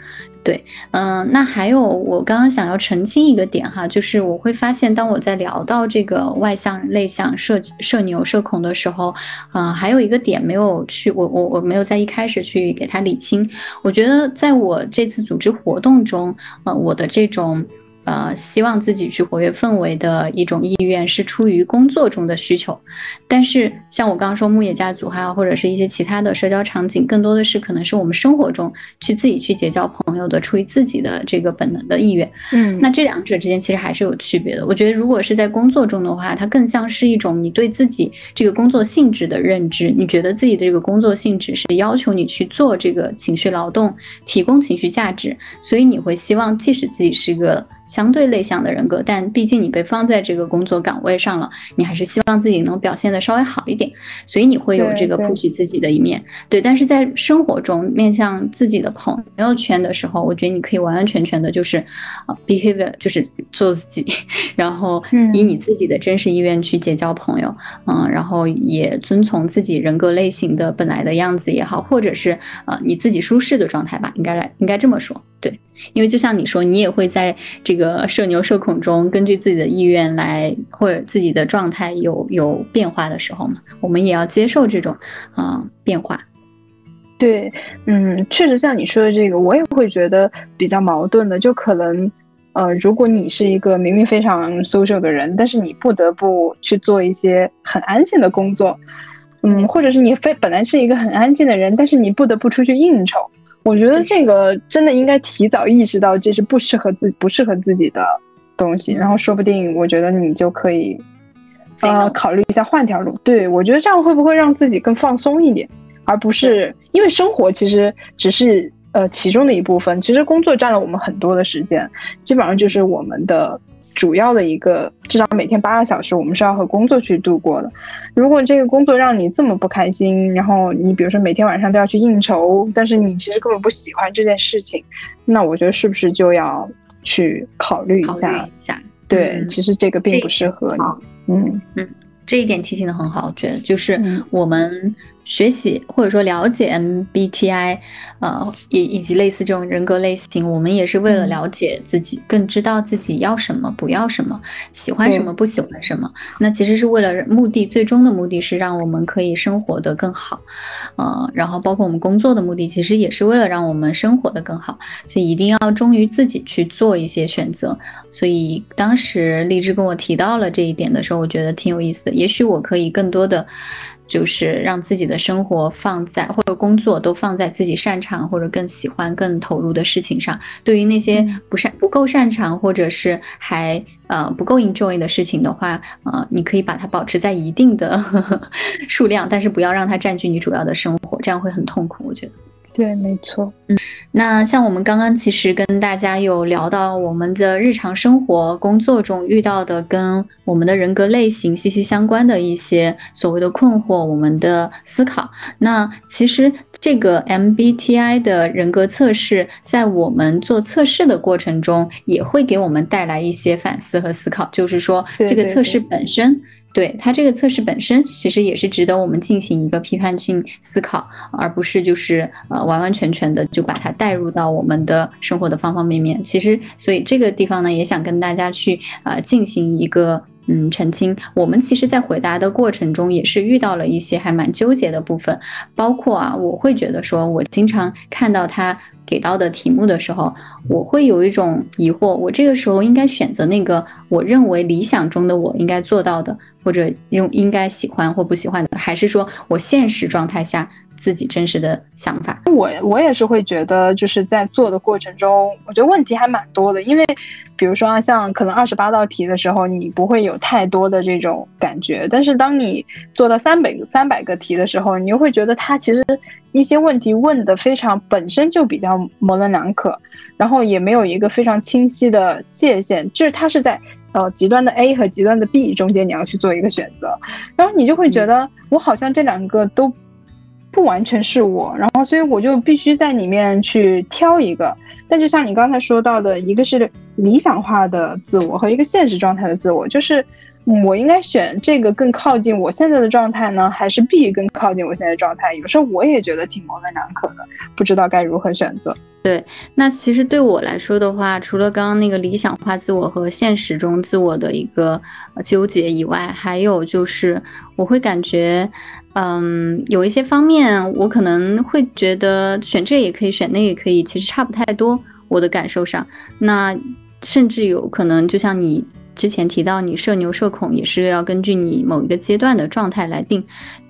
对，嗯，那还有我刚刚想要澄清一个点哈，就是我会发现，当我在聊到这个外向、内向、社社牛、社恐的时候，嗯，还有一个点没有去，我我我没有在一开始去给他理清。我觉得在我这次组织活动中，呃，我的这种。呃，希望自己去活跃氛围的一种意愿是出于工作中的需求，但是像我刚刚说牧野家族哈，或者是一些其他的社交场景，更多的是可能是我们生活中去自己去结交朋友的，出于自己的这个本能的意愿。
嗯，
那这两者之间其实还是有区别的。我觉得如果是在工作中的话，它更像是一种你对自己这个工作性质的认知，你觉得自己的这个工作性质是要求你去做这个情绪劳动，提供情绪价值，所以你会希望，即使自己是个。相对内向的人格，但毕竟你被放在这个工作岗位上了，你还是希望自己能表现的稍微好一点，所以你会有这个 push 自己的一面。对，但是在生活中面向自己的朋友圈的时候，我觉得你可以完完全全的就是啊 behavior，就是做自己，然后以你自己的真实意愿去结交朋友，嗯，然后也遵从自己人格类型的本来的样子也好，或者是呃你自己舒适的状态吧，应该来应该这么说，对。因为就像你说，你也会在这个社牛社恐中，根据自己的意愿来或者自己的状态有有变化的时候嘛，我们也要接受这种啊变化。
对，嗯，确实像你说的这个，我也会觉得比较矛盾的。就可能，呃，如果你是一个明明非常 social 的人，但是你不得不去做一些很安静的工作，嗯，或者是你非本来是一个很安静的人，但是你不得不出去应酬。我觉得这个真的应该提早意识到这是不适合自己不适合自己的东西，然后说不定我觉得你就可以，呃，考虑一下换条路。对我觉得这样会不会让自己更放松一点，而不是因为生活其实只是呃其中的一部分，其实工作占了我们很多的时间，基本上就是我们的。主要的一个，至少每天八个小时，我们是要和工作去度过的。如果这个工作让你这么不开心，然后你比如说每天晚上都要去应酬，但是你其实根本不喜欢这件事情，那我觉得是不是就要去考虑一下？对，其实这个并不适合你。嗯
嗯，这一点提醒的很好，我觉得就是我们。学习或者说了解 MBTI，呃，以以及类似这种人格类型，我们也是为了了解自己，更知道自己要什么，不要什么，喜欢什么，不喜欢什么。那其实是为了目的，最终的目的是让我们可以生活的更好，呃，然后包括我们工作的目的，其实也是为了让我们生活的更好。所以一定要忠于自己去做一些选择。所以当时荔枝跟我提到了这一点的时候，我觉得挺有意思的。也许我可以更多的。就是让自己的生活放在或者工作都放在自己擅长或者更喜欢、更投入的事情上。对于那些不擅不够擅长或者是还呃不够 enjoy 的事情的话，呃，你可以把它保持在一定的 数量，但是不要让它占据你主要的生活，这样会很痛苦。我觉得。
对，没错。
嗯，那像我们刚刚其实跟大家有聊到我们的日常生活、工作中遇到的跟我们的人格类型息息相关的一些所谓的困惑，我们的思考。那其实这个 MBTI 的人格测试，在我们做测试的过程中，也会给我们带来一些反思和思考。就是说，这个测试本身。对它这个测试本身，其实也是值得我们进行一个批判性思考，而不是就是呃完完全全的就把它带入到我们的生活的方方面面。其实，所以这个地方呢，也想跟大家去啊进行一个嗯澄清。我们其实，在回答的过程中，也是遇到了一些还蛮纠结的部分，包括啊，我会觉得说，我经常看到他。给到的题目的时候，我会有一种疑惑：我这个时候应该选择那个我认为理想中的我应该做到的，或者用应该喜欢或不喜欢的，还是说我现实状态下？自己真实的想法，
我我也是会觉得，就是在做的过程中，我觉得问题还蛮多的。因为，比如说，像可能二十八道题的时候，你不会有太多的这种感觉，但是当你做到三百三百个题的时候，你又会觉得它其实一些问题问的非常本身就比较模棱两可，然后也没有一个非常清晰的界限，就是它是在呃极端的 A 和极端的 B 中间，你要去做一个选择，然后你就会觉得我好像这两个都。不完全是我，然后所以我就必须在里面去挑一个。但就像你刚才说到的，一个是理想化的自我和一个现实状态的自我，就是我应该选这个更靠近我现在的状态呢，还是 B 更靠近我现在的状态？有时候我也觉得挺模棱两可的，不知道该如何选择。
对，那其实对我来说的话，除了刚刚那个理想化自我和现实中自我的一个纠结以外，还有就是我会感觉。嗯，有一些方面我可能会觉得选这也可以，选那也可以，其实差不太多。我的感受上，那甚至有可能，就像你之前提到，你社牛社恐也是要根据你某一个阶段的状态来定。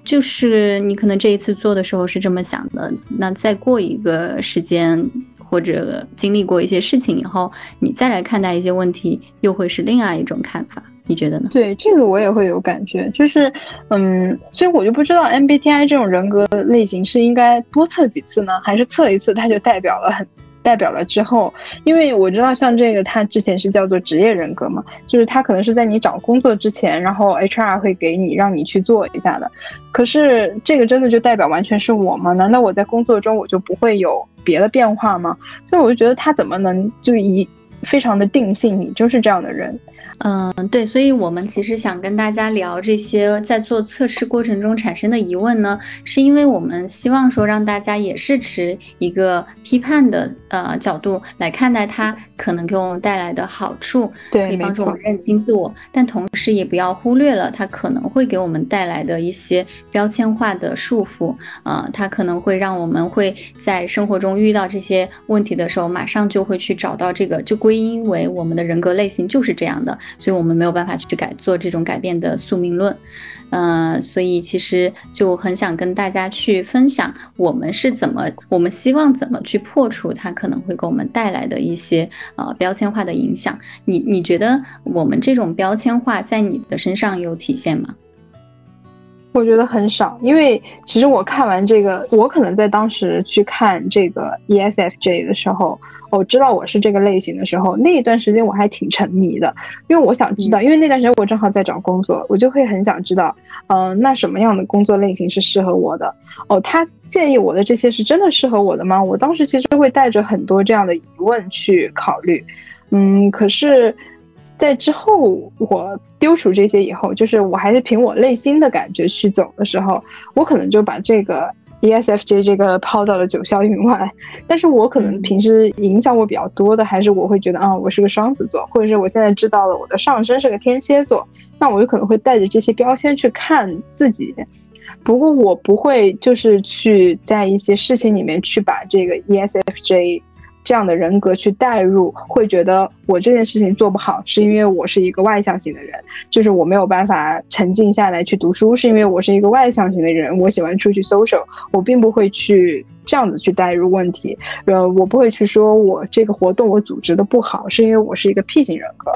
就是你可能这一次做的时候是这么想的，那再过一个时间或者经历过一些事情以后，你再来看待一些问题，又会是另外一种看法。你觉得呢？
对这个我也会有感觉，就是，嗯，所以我就不知道 MBTI 这种人格类型是应该多测几次呢，还是测一次它就代表了很代表了之后？因为我知道像这个，它之前是叫做职业人格嘛，就是它可能是在你找工作之前，然后 HR 会给你让你去做一下的。可是这个真的就代表完全是我吗？难道我在工作中我就不会有别的变化吗？所以我就觉得他怎么能就一非常的定性你就是这样的人？
嗯，对，所以我们其实想跟大家聊这些在做测试过程中产生的疑问呢，是因为我们希望说让大家也是持一个批判的呃角度来看待它可能给我们带来的好处，
对，
可以帮助我们认清自我，但同时也不要忽略了它可能会给我们带来的一些标签化的束缚啊，它可能会让我们会在生活中遇到这些问题的时候，马上就会去找到这个，就归因为我们的人格类型就是这样的。所以我们没有办法去改做这种改变的宿命论，呃，所以其实就很想跟大家去分享，我们是怎么，我们希望怎么去破除它可能会给我们带来的一些呃标签化的影响。你你觉得我们这种标签化在你的身上有体现吗？
我觉得很少，因为其实我看完这个，我可能在当时去看这个 ESFJ 的时候。我知道我是这个类型的时候，那一段时间我还挺沉迷的，因为我想知道，因为那段时间我正好在找工作，我就会很想知道，嗯，那什么样的工作类型是适合我的？哦，他建议我的这些是真的适合我的吗？我当时其实会带着很多这样的疑问去考虑，嗯，可是，在之后我丢除这些以后，就是我还是凭我内心的感觉去走的时候，我可能就把这个。ESFJ 这个抛到了九霄云外，但是我可能平时影响我比较多的，还是我会觉得啊，我是个双子座，或者是我现在知道了我的上升是个天蝎座，那我就可能会带着这些标签去看自己。不过我不会就是去在一些事情里面去把这个 ESFJ。这样的人格去代入，会觉得我这件事情做不好，是因为我是一个外向型的人，就是我没有办法沉静下来去读书，是因为我是一个外向型的人，我喜欢出去 social，我并不会去这样子去代入问题，呃，我不会去说我这个活动我组织的不好，是因为我是一个 P 型人格，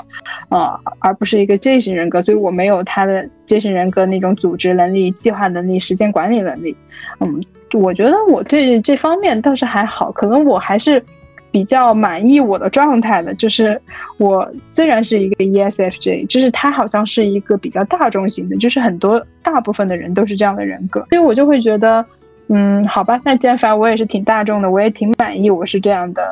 呃，而不是一个 J 型人格，所以我没有他的 J 型人格那种组织能力、计划能力、时间管理能力，嗯，我觉得我对这方面倒是还好，可能我还是。比较满意我的状态的，就是我虽然是一个 ESFJ，就是他好像是一个比较大众型的，就是很多大部分的人都是这样的人格，所以我就会觉得，嗯，好吧，那既然反正我也是挺大众的，我也挺满意我是这样的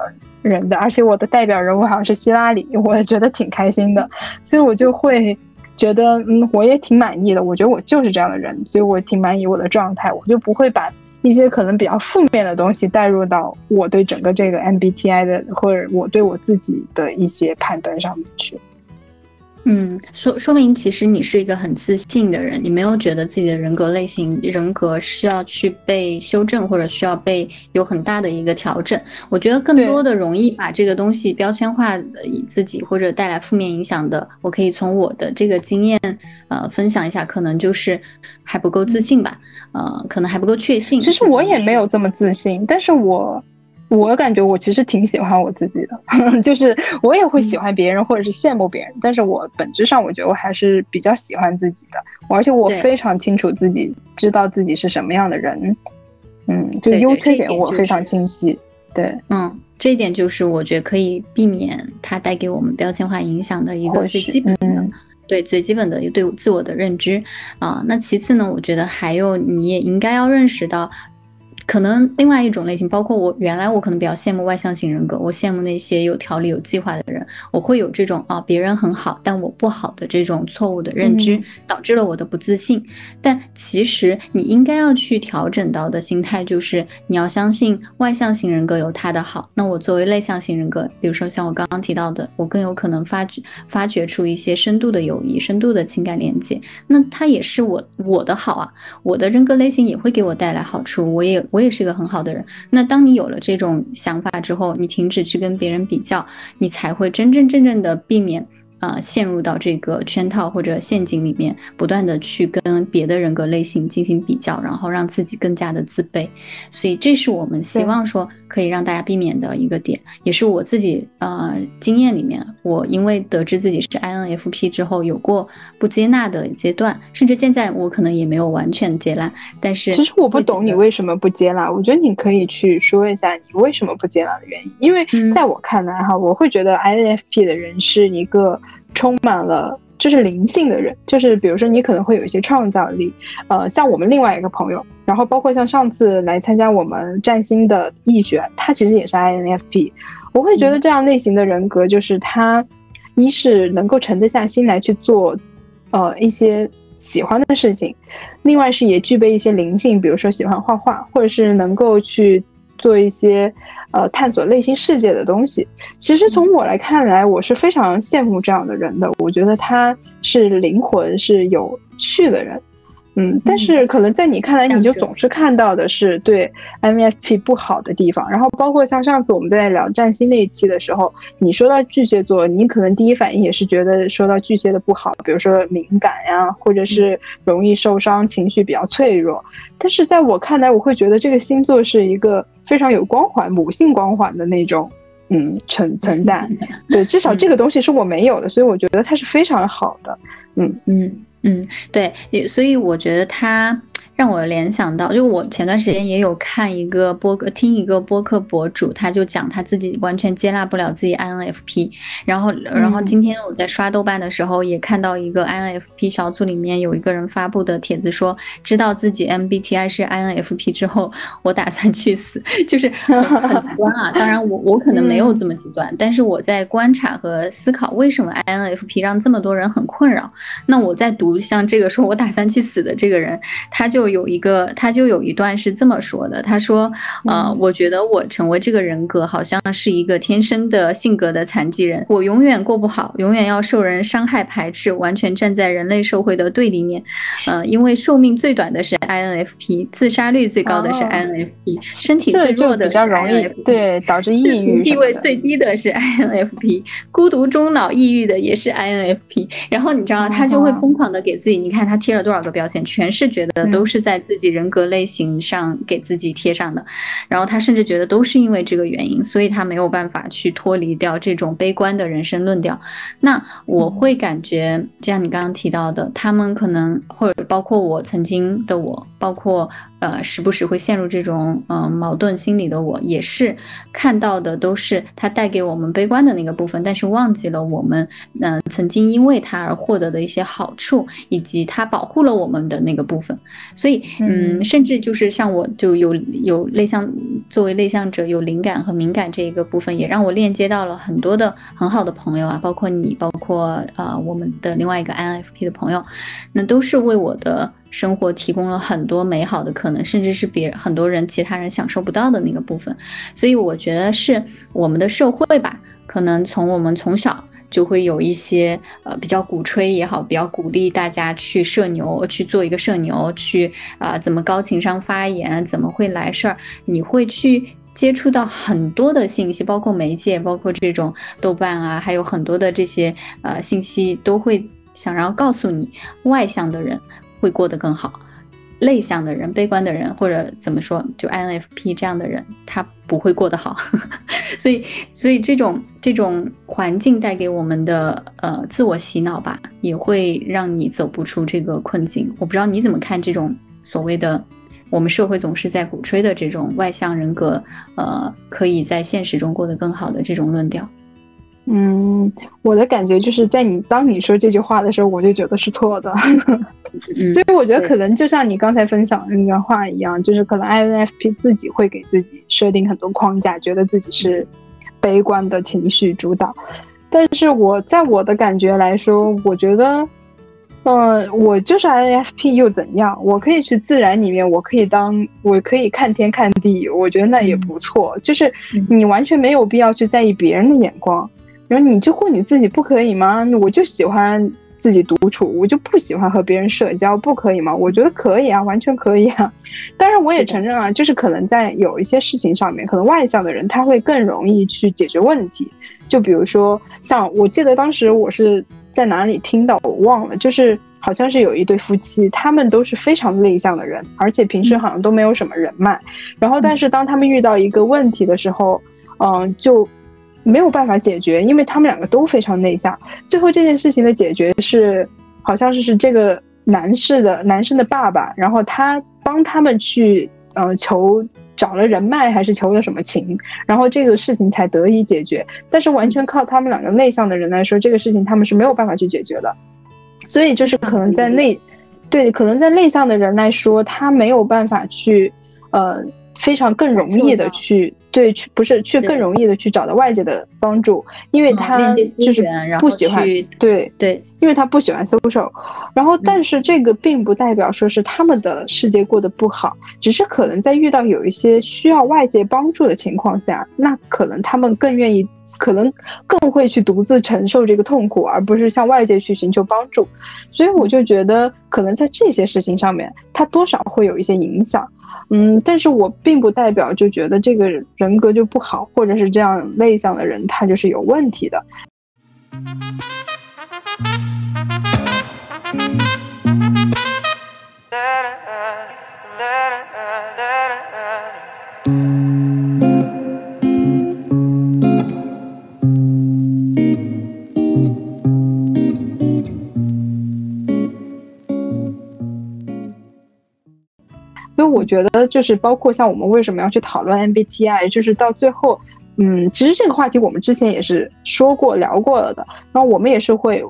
人的，而且我的代表人物好像是希拉里，我也觉得挺开心的，所以我就会觉得，嗯，我也挺满意的，我觉得我就是这样的人，所以我挺满意我的状态，我就不会把。一些可能比较负面的东西带入到我对整个这个 MBTI 的，或者我对我自己的一些判断上面去。
嗯，说说明其实你是一个很自信的人，你没有觉得自己的人格类型、人格需要去被修正，或者需要被有很大的一个调整。我觉得更多的容易把这个东西标签化的自己，或者带来负面影响的，我可以从我的这个经验呃分享一下，可能就是还不够自信吧，呃，可能还不够确信。
其实我也没有这么自信，但是我。我感觉我其实挺喜欢我自己的，就是我也会喜欢别人或者是羡慕别人，但是我本质上我觉得我还是比较喜欢自己的，而且我非常清楚自己知道自己是什么样的人，嗯，就优缺点我非常清晰，对，
嗯，这一点就是我觉得可以避免它带给我们标签化影响的一个最基本的，对最基本的对自我的认知啊。那其次呢，我觉得还有你也应该要认识到。可能另外一种类型，包括我原来我可能比较羡慕外向型人格，我羡慕那些有条理、有计划的人，我会有这种啊别人很好，但我不好的这种错误的认知，导致了我的不自信。但其实你应该要去调整到的心态就是，你要相信外向型人格有他的好。那我作为内向型人格，比如说像我刚刚提到的，我更有可能发掘发掘出一些深度的友谊、深度的情感连接，那他也是我我的好啊，我的人格类型也会给我带来好处，我也我。我也是一个很好的人。那当你有了这种想法之后，你停止去跟别人比较，你才会真真正正的避免。啊，陷入到这个圈套或者陷阱里面，不断的去跟别的人格类型进行比较，然后让自己更加的自卑。所以这是我们希望说可以让大家避免的一个点，也是我自己呃经验里面，我因为得知自己是 INFP 之后，有过不接纳的阶段，甚至现在我可能也没有完全接纳。但是
其实我不懂你为什么不接纳，我觉得你可以去说一下你为什么不接纳的原因。因为在我看来哈，我会觉得 INFP 的人是一个。充满了就是灵性的人，就是比如说你可能会有一些创造力，呃，像我们另外一个朋友，然后包括像上次来参加我们占星的易学，他其实也是 INFP。我会觉得这样类型的人格，就是他一是能够沉得下心来去做，呃，一些喜欢的事情，另外是也具备一些灵性，比如说喜欢画画，或者是能够去做一些。呃，探索内心世界的东西，其实从我来看来，我是非常羡慕这样的人的。我觉得他是灵魂是有趣的人。嗯，但是可能在你看来，你就总是看到的是对 MFP 不好的地方。然后包括像上次我们在聊占星那一期的时候，你说到巨蟹座，你可能第一反应也是觉得说到巨蟹的不好，比如说敏感呀，或者是容易受伤，情绪比较脆弱。但是在我看来，我会觉得这个星座是一个非常有光环、母性光环的那种，嗯，存存在。对，至少这个东西是我没有的，所以我觉得它是非常好的。嗯
嗯。嗯，对，所以我觉得他。让我联想到，就我前段时间也有看一个播客，听一个播客博主，他就讲他自己完全接纳不了自己 INFP，然后，然后今天我在刷豆瓣的时候，也看到一个 INFP 小组里面有一个人发布的帖子，说知道自己 MBTI 是 INFP 之后，我打算去死，就是很很极端啊。当然，我我可能没有这么极端，但是我在观察和思考为什么 INFP 让这么多人很困扰。那我在读像这个说我打算去死的这个人，他就。有一个，他就有一段是这么说的，他说：“呃，我觉得我成为这个人格，好像是一个天生的性格的残疾人，我永远过不好，永远要受人伤害排斥，完全站在人类社会的对立面。呃，因为寿命最短的是 INFP，自杀率最高的是 INFP，身体最弱的是 INFP，
对，导致抑郁
地位最低的是 INFP，孤独终老抑郁的也是 INFP。然后你知道，他就会疯狂的给自己，你看他贴了多少个标签，全是觉得都是。”在自己人格类型上给自己贴上的，然后他甚至觉得都是因为这个原因，所以他没有办法去脱离掉这种悲观的人生论调。那我会感觉，就像你刚刚提到的，他们可能或者包括我曾经的我，包括。呃，时不时会陷入这种嗯矛盾心理的我，也是看到的都是他带给我们悲观的那个部分，但是忘记了我们嗯曾经因为他而获得的一些好处，以及他保护了我们的那个部分。所以嗯，甚至就是像我就有有内向，作为内向者有灵感和敏感这一个部分，也让我链接到了很多的很好的朋友啊，包括你，包括呃我们的另外一个 INFP 的朋友，那都是为我的。生活提供了很多美好的可能，甚至是别很多人其他人享受不到的那个部分，所以我觉得是我们的社会吧，可能从我们从小就会有一些呃比较鼓吹也好，比较鼓励大家去社牛，去做一个社牛，去啊怎么高情商发言，怎么会来事儿，你会去接触到很多的信息，包括媒介，包括这种豆瓣啊，还有很多的这些呃信息都会想要告诉你，外向的人。会过得更好，内向的人、悲观的人，或者怎么说，就 INFP 这样的人，他不会过得好。所以，所以这种这种环境带给我们的呃自我洗脑吧，也会让你走不出这个困境。我不知道你怎么看这种所谓的我们社会总是在鼓吹的这种外向人格，呃，可以在现实中过得更好的这种论调。
嗯，我的感觉就是在你当你说这句话的时候，我就觉得是错的。所以我觉得可能就像你刚才分享的那段话一样，就是可能 INFP 自己会给自己设定很多框架，觉得自己是悲观的情绪主导。但是我在我的感觉来说，我觉得，嗯，我就是 INFP 又怎样？我可以去自然里面，我可以当，我可以看天看地，我觉得那也不错。就是你完全没有必要去在意别人的眼光。然后你就过你自己不可以吗？我就喜欢自己独处，我就不喜欢和别人社交，不可以吗？我觉得可以啊，完全可以啊。当然，我也承认啊，就是可能在有一些事情上面，可能外向的人他会更容易去解决问题。就比如说，像我记得当时我是在哪里听到，我忘了，就是好像是有一对夫妻，他们都是非常内向的人，而且平时好像都没有什么人脉。然后，但是当他们遇到一个问题的时候，嗯，就。没有办法解决，因为他们两个都非常内向。最后这件事情的解决是，好像是是这个男士的男生的爸爸，然后他帮他们去呃求找了人脉，还是求了什么情，然后这个事情才得以解决。但是完全靠他们两个内向的人来说，这个事情他们是没有办法去解决的。所以就是可能在内，对，可能在内向的人来说，他没有办法去呃非常更容易的去。对，去不是去更容易的去找到外界的帮助，因为他就是不喜欢对
对，
因为他不喜欢 social，然后但是这个并不代表说是他们的世界过得不好，只是可能在遇到有一些需要外界帮助的情况下，那可能他们更愿意，可能更会去独自承受这个痛苦，而不是向外界去寻求帮助，所以我就觉得可能在这些事情上面，他多少会有一些影响。嗯，但是我并不代表就觉得这个人格就不好，或者是这样内向的人他就是有问题的。我觉得，就是包括像我们为什么要去讨论 MBTI，就是到最后，嗯，其实这个话题我们之前也是说过、聊过了的。然后我们也是会，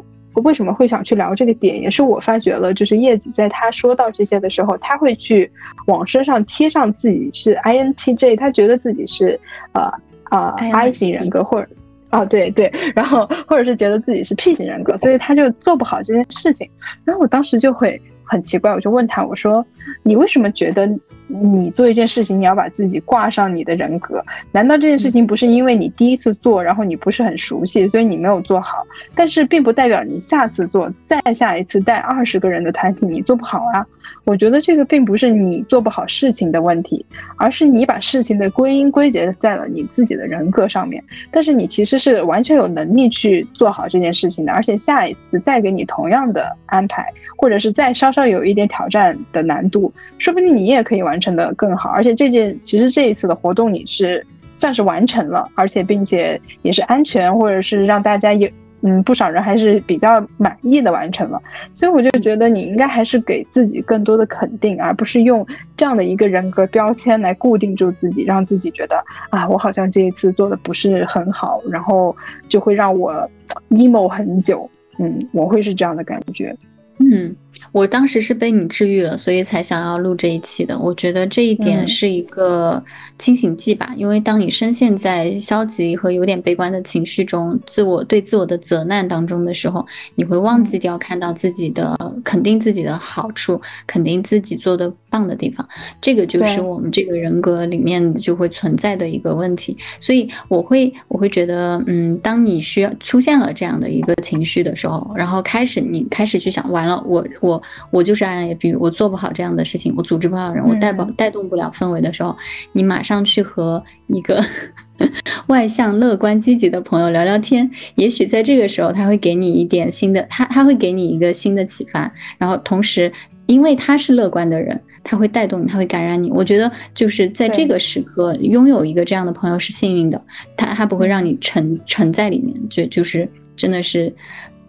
为什么会想去聊这个点，也是我发觉了，就是叶子在他说到这些的时候，他会去往身上贴上自己是 INTJ，他觉得自己是呃呃 I 型人格，或者啊对对，然后或者是觉得自己是 P 型人格，所以他就做不好这件事情。然后我当时就会。很奇怪，我就问他，我说：“你为什么觉得？”你做一件事情，你要把自己挂上你的人格，难道这件事情不是因为你第一次做，然后你不是很熟悉，所以你没有做好？但是并不代表你下次做，再下一次带二十个人的团体你做不好啊？我觉得这个并不是你做不好事情的问题，而是你把事情的归因归结在了你自己的人格上面。但是你其实是完全有能力去做好这件事情的，而且下一次再给你同样的安排，或者是再稍稍有一点挑战的难度，说不定你也可以完。成的更好，而且这件其实这一次的活动你是算是完成了，而且并且也是安全，或者是让大家有嗯不少人还是比较满意的完成了，所以我就觉得你应该还是给自己更多的肯定，而不是用这样的一个人格标签来固定住自己，让自己觉得啊我好像这一次做的不是很好，然后就会让我 emo 很久，嗯，我会是这样的感觉，
嗯。我当时是被你治愈了，所以才想要录这一期的。我觉得这一点是一个清醒剂吧，因为当你深陷在消极和有点悲观的情绪中，自我对自我的责难当中的时候，你会忘记掉看到自己的肯定自己的好处，肯定自己做的棒的地方。这个就是我们这个人格里面就会存在的一个问题。所以我会我会觉得，嗯，当你需要出现了这样的一个情绪的时候，然后开始你开始去想，完了我。我我就是 INFP，我做不好这样的事情，我组织不好人，我带不带动不了氛围的时候，你马上去和一个 外向、乐观、积极的朋友聊聊天，也许在这个时候他会给你一点新的，他他会给你一个新的启发，然后同时因为他是乐观的人，他会带动你，他会感染你。我觉得就是在这个时刻拥有一个这样的朋友是幸运的，他他不会让你沉沉在里面，就就是真的是。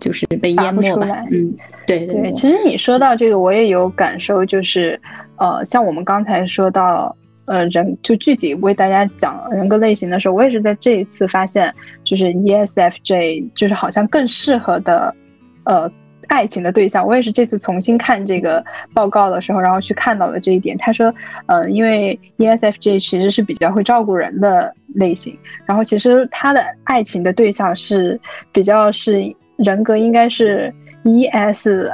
就是被淹没吧，嗯，对对。
其实你说到这个，我也有感受，就是，呃，像我们刚才说到，呃人就具体为大家讲人格类型的时候，我也是在这一次发现，就是 ESFJ 就是好像更适合的呃爱情的对象。我也是这次重新看这个报告的时候，然后去看到了这一点。他说，呃，因为 ESFJ 其实是比较会照顾人的类型，然后其实他的爱情的对象是比较是人格应该是 ES。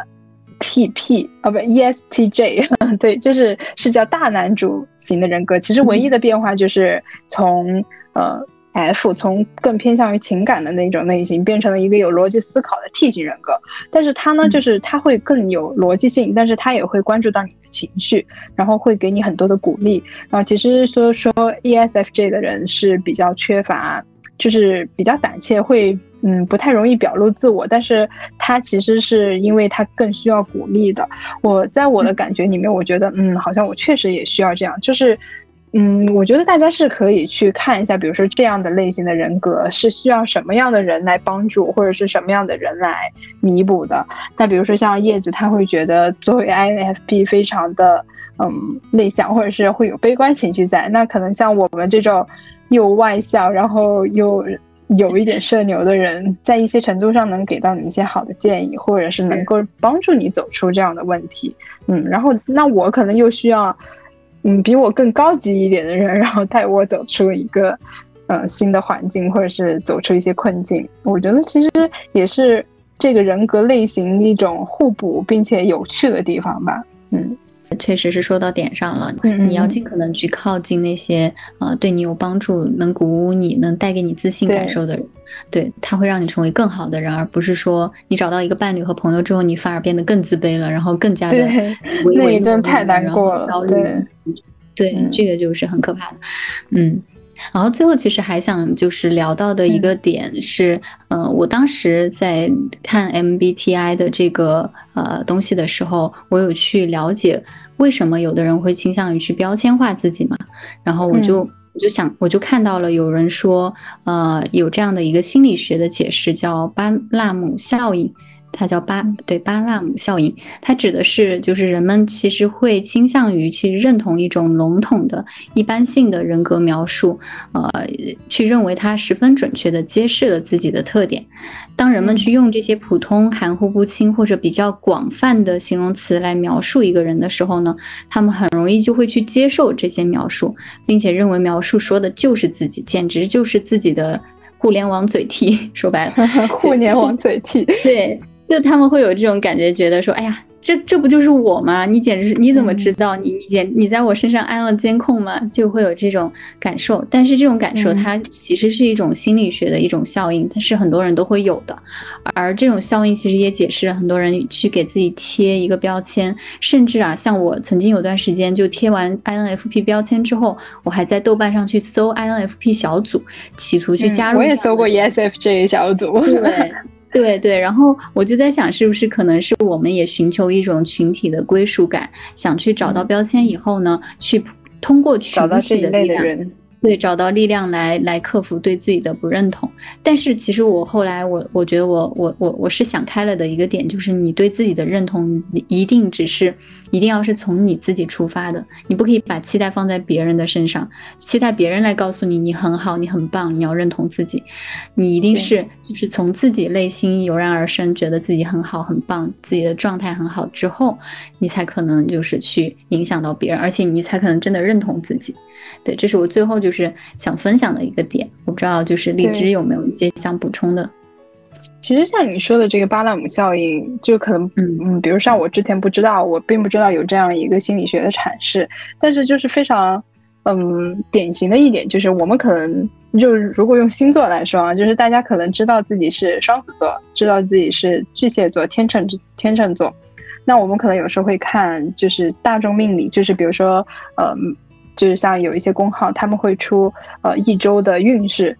T P 啊不 E S T J 对，就是是叫大男主型的人格。其实唯一的变化就是从呃 F 从更偏向于情感的那种类型，变成了一个有逻辑思考的 T 型人格。但是他呢，就是他会更有逻辑性，但是他也会关注到你的情绪，然后会给你很多的鼓励。然后其实说说 E S F J 的人是比较缺乏，就是比较胆怯，会。嗯，不太容易表露自我，但是他其实是因为他更需要鼓励的。我在我的感觉里面，我觉得，嗯，好像我确实也需要这样。就是，嗯，我觉得大家是可以去看一下，比如说这样的类型的人格是需要什么样的人来帮助，或者是什么样的人来弥补的。那比如说像叶子，他会觉得作为 INFP 非常的嗯内向，或者是会有悲观情绪在。那可能像我们这种又外向，然后又。有一点社牛的人，在一些程度上能给到你一些好的建议，或者是能够帮助你走出这样的问题。嗯，然后那我可能又需要，嗯，比我更高级一点的人，然后带我走出一个，呃，新的环境，或者是走出一些困境。我觉得其实也是这个人格类型一种互补并且有趣的地方吧。嗯。
确实是说到点上了，你要尽可能去靠近那些呃对你有帮助、能鼓舞你、能带给你自信感受的人，对他会让你成为更好的人，而不是说你找到一个伴侣和朋友之后，你反而变得更自卑了，然后更加的
那真的太难过了，
焦虑，对，这个就是很可怕的，嗯。然后最后其实还想就是聊到的一个点是，嗯，我当时在看 MBTI 的这个呃东西的时候，我有去了解为什么有的人会倾向于去标签化自己嘛，然后我就我就想我就看到了有人说，呃，有这样的一个心理学的解释叫巴纳姆效应。它叫巴对巴纳姆效应，它指的是就是人们其实会倾向于去认同一种笼统的一般性的人格描述，呃，去认为它十分准确的揭示了自己的特点。当人们去用这些普通、含糊不清或者比较广泛的形容词来描述一个人的时候呢，他们很容易就会去接受这些描述，并且认为描述说的就是自己，简直就是自己的互联网嘴替。说白了，
互联网嘴替，
对。就他们会有这种感觉，觉得说，哎呀。这这不就是我吗？你简直是你怎么知道？你你简你在我身上安了监控吗？就会有这种感受。但是这种感受它其实是一种心理学的一种效应，它是很多人都会有的。而这种效应其实也解释了很多人去给自己贴一个标签，甚至啊，像我曾经有段时间就贴完 INFP 标签之后，我还在豆瓣上去搜 INFP 小组，企图去加入。
我也搜过 ESFJ 小组。
对。对对，然后我就在想，是不是可能是我们也寻求一种群体的归属感，想去找到标签以后呢，去通过群体的力量。对，找到力量来来克服对自己的不认同。但是其实我后来我我觉得我我我我是想开了的一个点，就是你对自己的认同一定只是一定要是从你自己出发的，你不可以把期待放在别人的身上，期待别人来告诉你你很好，你很棒，你要认同自己。你一定是就是从自己内心油然而生，觉得自己很好很棒，自己的状态很好之后，你才可能就是去影响到别人，而且你才可能真的认同自己。对，这是我最后就是想分享的一个点。我不知道就是荔枝有没有一些想补充的。
其实像你说的这个巴纳姆效应，就可能嗯嗯，比如像我之前不知道，我并不知道有这样一个心理学的阐释，但是就是非常嗯典型的一点，就是我们可能就是如果用星座来说啊，就是大家可能知道自己是双子座，知道自己是巨蟹座、天秤天秤座，那我们可能有时候会看就是大众命理，就是比如说呃。就是像有一些工号，他们会出呃一周的运势，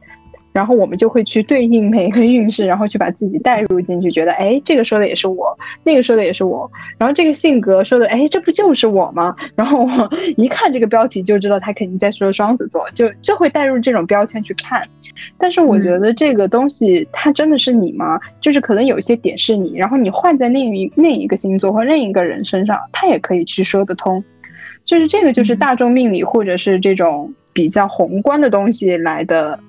然后我们就会去对应每个运势，然后去把自己带入进去，觉得哎，这个说的也是我，那个说的也是我，然后这个性格说的，哎，这不就是我吗？然后我一看这个标题就知道他肯定在说双子座，就就会带入这种标签去看。但是我觉得这个东西它真的是你吗？就是可能有一些点是你，然后你换在另一另一个星座或另一个人身上，他也可以去说得通。就是这个就是大众命理或者是这种比较宏观的东西来的。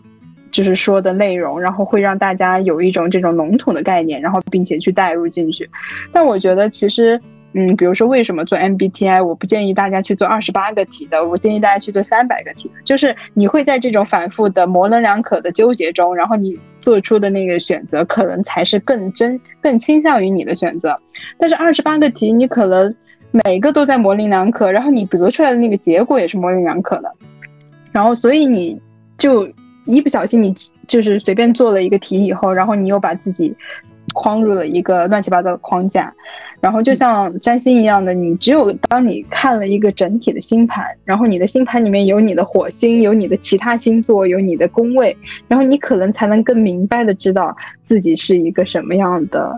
就是说的内容，然后会让大家有一种这种笼统的概念，然后并且去带入进去。但我觉得其实，嗯，比如说为什么做 MBTI，我不建议大家去做二十八个题的，我建议大家去做三百个题的。就是你会在这种反复的模棱两可的纠结中，然后你做出的那个选择，可能才是更真、更倾向于你的选择。但是二十八个题，你可能每个都在模棱两可，然后你得出来的那个结果也是模棱两可的。然后，所以你就。一不小心，你就是随便做了一个题以后，然后你又把自己框入了一个乱七八糟的框架，然后就像占星一样的，你只有当你看了一个整体的星盘，然后你的星盘里面有你的火星，有你的其他星座，有你的宫位，然后你可能才能更明白的知道自己是一个什么样的。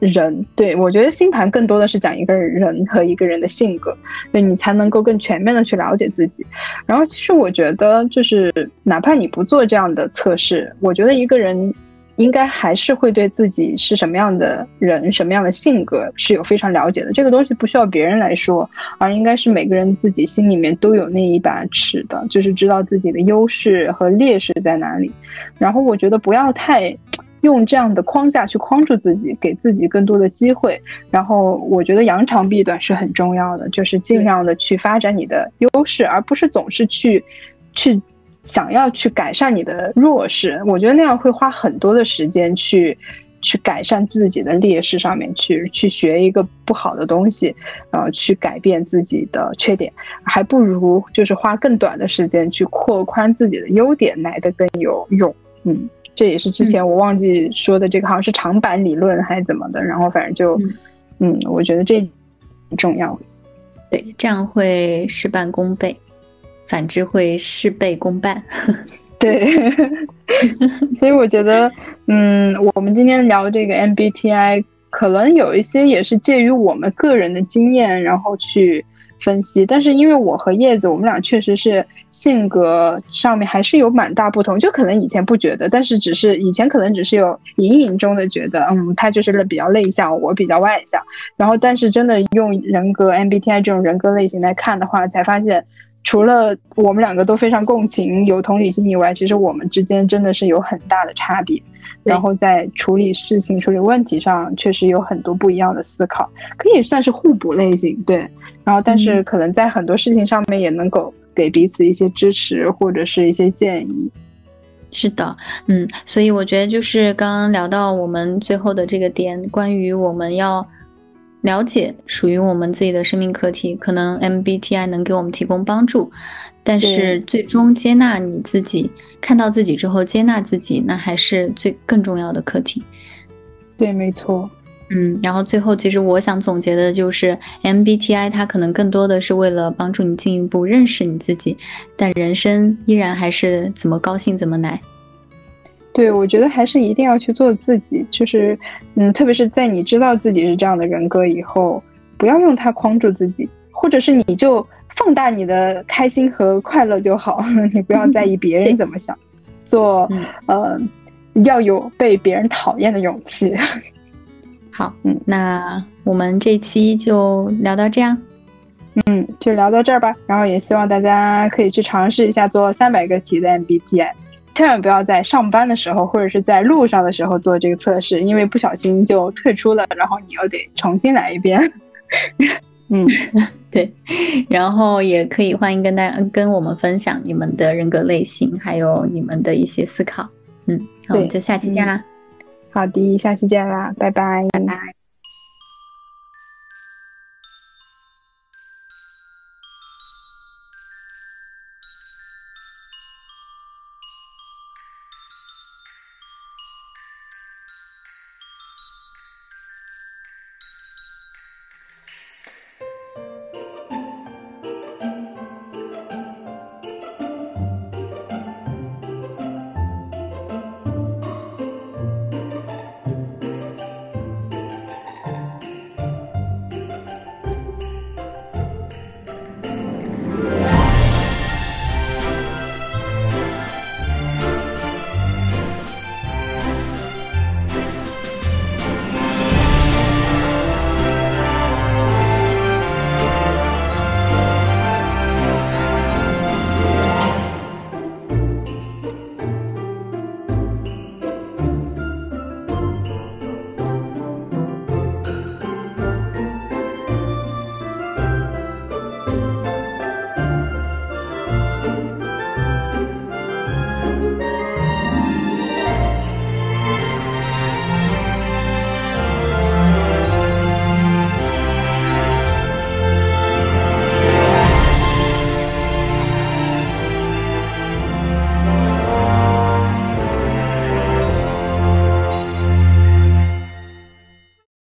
人对我觉得星盘更多的是讲一个人和一个人的性格，对你才能够更全面的去了解自己。然后其实我觉得就是哪怕你不做这样的测试，我觉得一个人应该还是会对自己是什么样的人、什么样的性格是有非常了解的。这个东西不需要别人来说，而应该是每个人自己心里面都有那一把尺的，就是知道自己的优势和劣势在哪里。然后我觉得不要太。用这样的框架去框住自己，给自己更多的机会。然后，我觉得扬长避短是很重要的，就是尽量的去发展你的优势，而不是总是去去想要去改善你的弱势。我觉得那样会花很多的时间去去改善自己的劣势上面去去学一个不好的东西，呃去改变自己的缺点，还不如就是花更短的时间去扩宽自己的优点来的更有用。嗯。这也是之前我忘记说的，这个好像是长板理论还是怎么的，然后反正就，嗯，我觉得这很重要，
对，这样会事半功倍，反之会事倍功半，
对，所以我觉得，嗯，我们今天聊这个 MBTI，可能有一些也是介于我们个人的经验，然后去。分析，但是因为我和叶子，我们俩确实是性格上面还是有蛮大不同，就可能以前不觉得，但是只是以前可能只是有隐隐中的觉得，嗯，他就是比较内向，我比较外向，然后但是真的用人格 MBTI 这种人格类型来看的话，才发现。除了我们两个都非常共情、有同理心以外，其实我们之间真的是有很大的差别。然后在处理事情、处理问题上，确实有很多不一样的思考，可以算是互补类型。对，然后但是可能在很多事情上面也能够给彼此一些支持或者是一些建议。
是的，嗯，所以我觉得就是刚刚聊到我们最后的这个点，关于我们要。了解属于我们自己的生命课题，可能 MBTI 能给我们提供帮助，但是最终接纳你自己，看到自己之后接纳自己，那还是最更重要的课题。
对，没错。
嗯，然后最后其实我想总结的就是 MBTI 它可能更多的是为了帮助你进一步认识你自己，但人生依然还是怎么高兴怎么来。
对，我觉得还是一定要去做自己，就是，嗯，特别是在你知道自己是这样的人格以后，不要用它框住自己，或者是你就放大你的开心和快乐就好，你不要在意别人怎么想，做，呃，要有被别人讨厌的勇气。
好，嗯，那我们这期就聊到这样，
嗯，就聊到这儿吧，然后也希望大家可以去尝试一下做三百个题的 MBTI。千万不要在上班的时候或者是在路上的时候做这个测试，因为不小心就退出了，然后你又得重新来一遍。
嗯，对。然后也可以欢迎跟大家跟我们分享你们的人格类型，还有你们的一些思考。嗯，那我们就下期见啦。
好的，下期见啦，拜拜，
拜拜。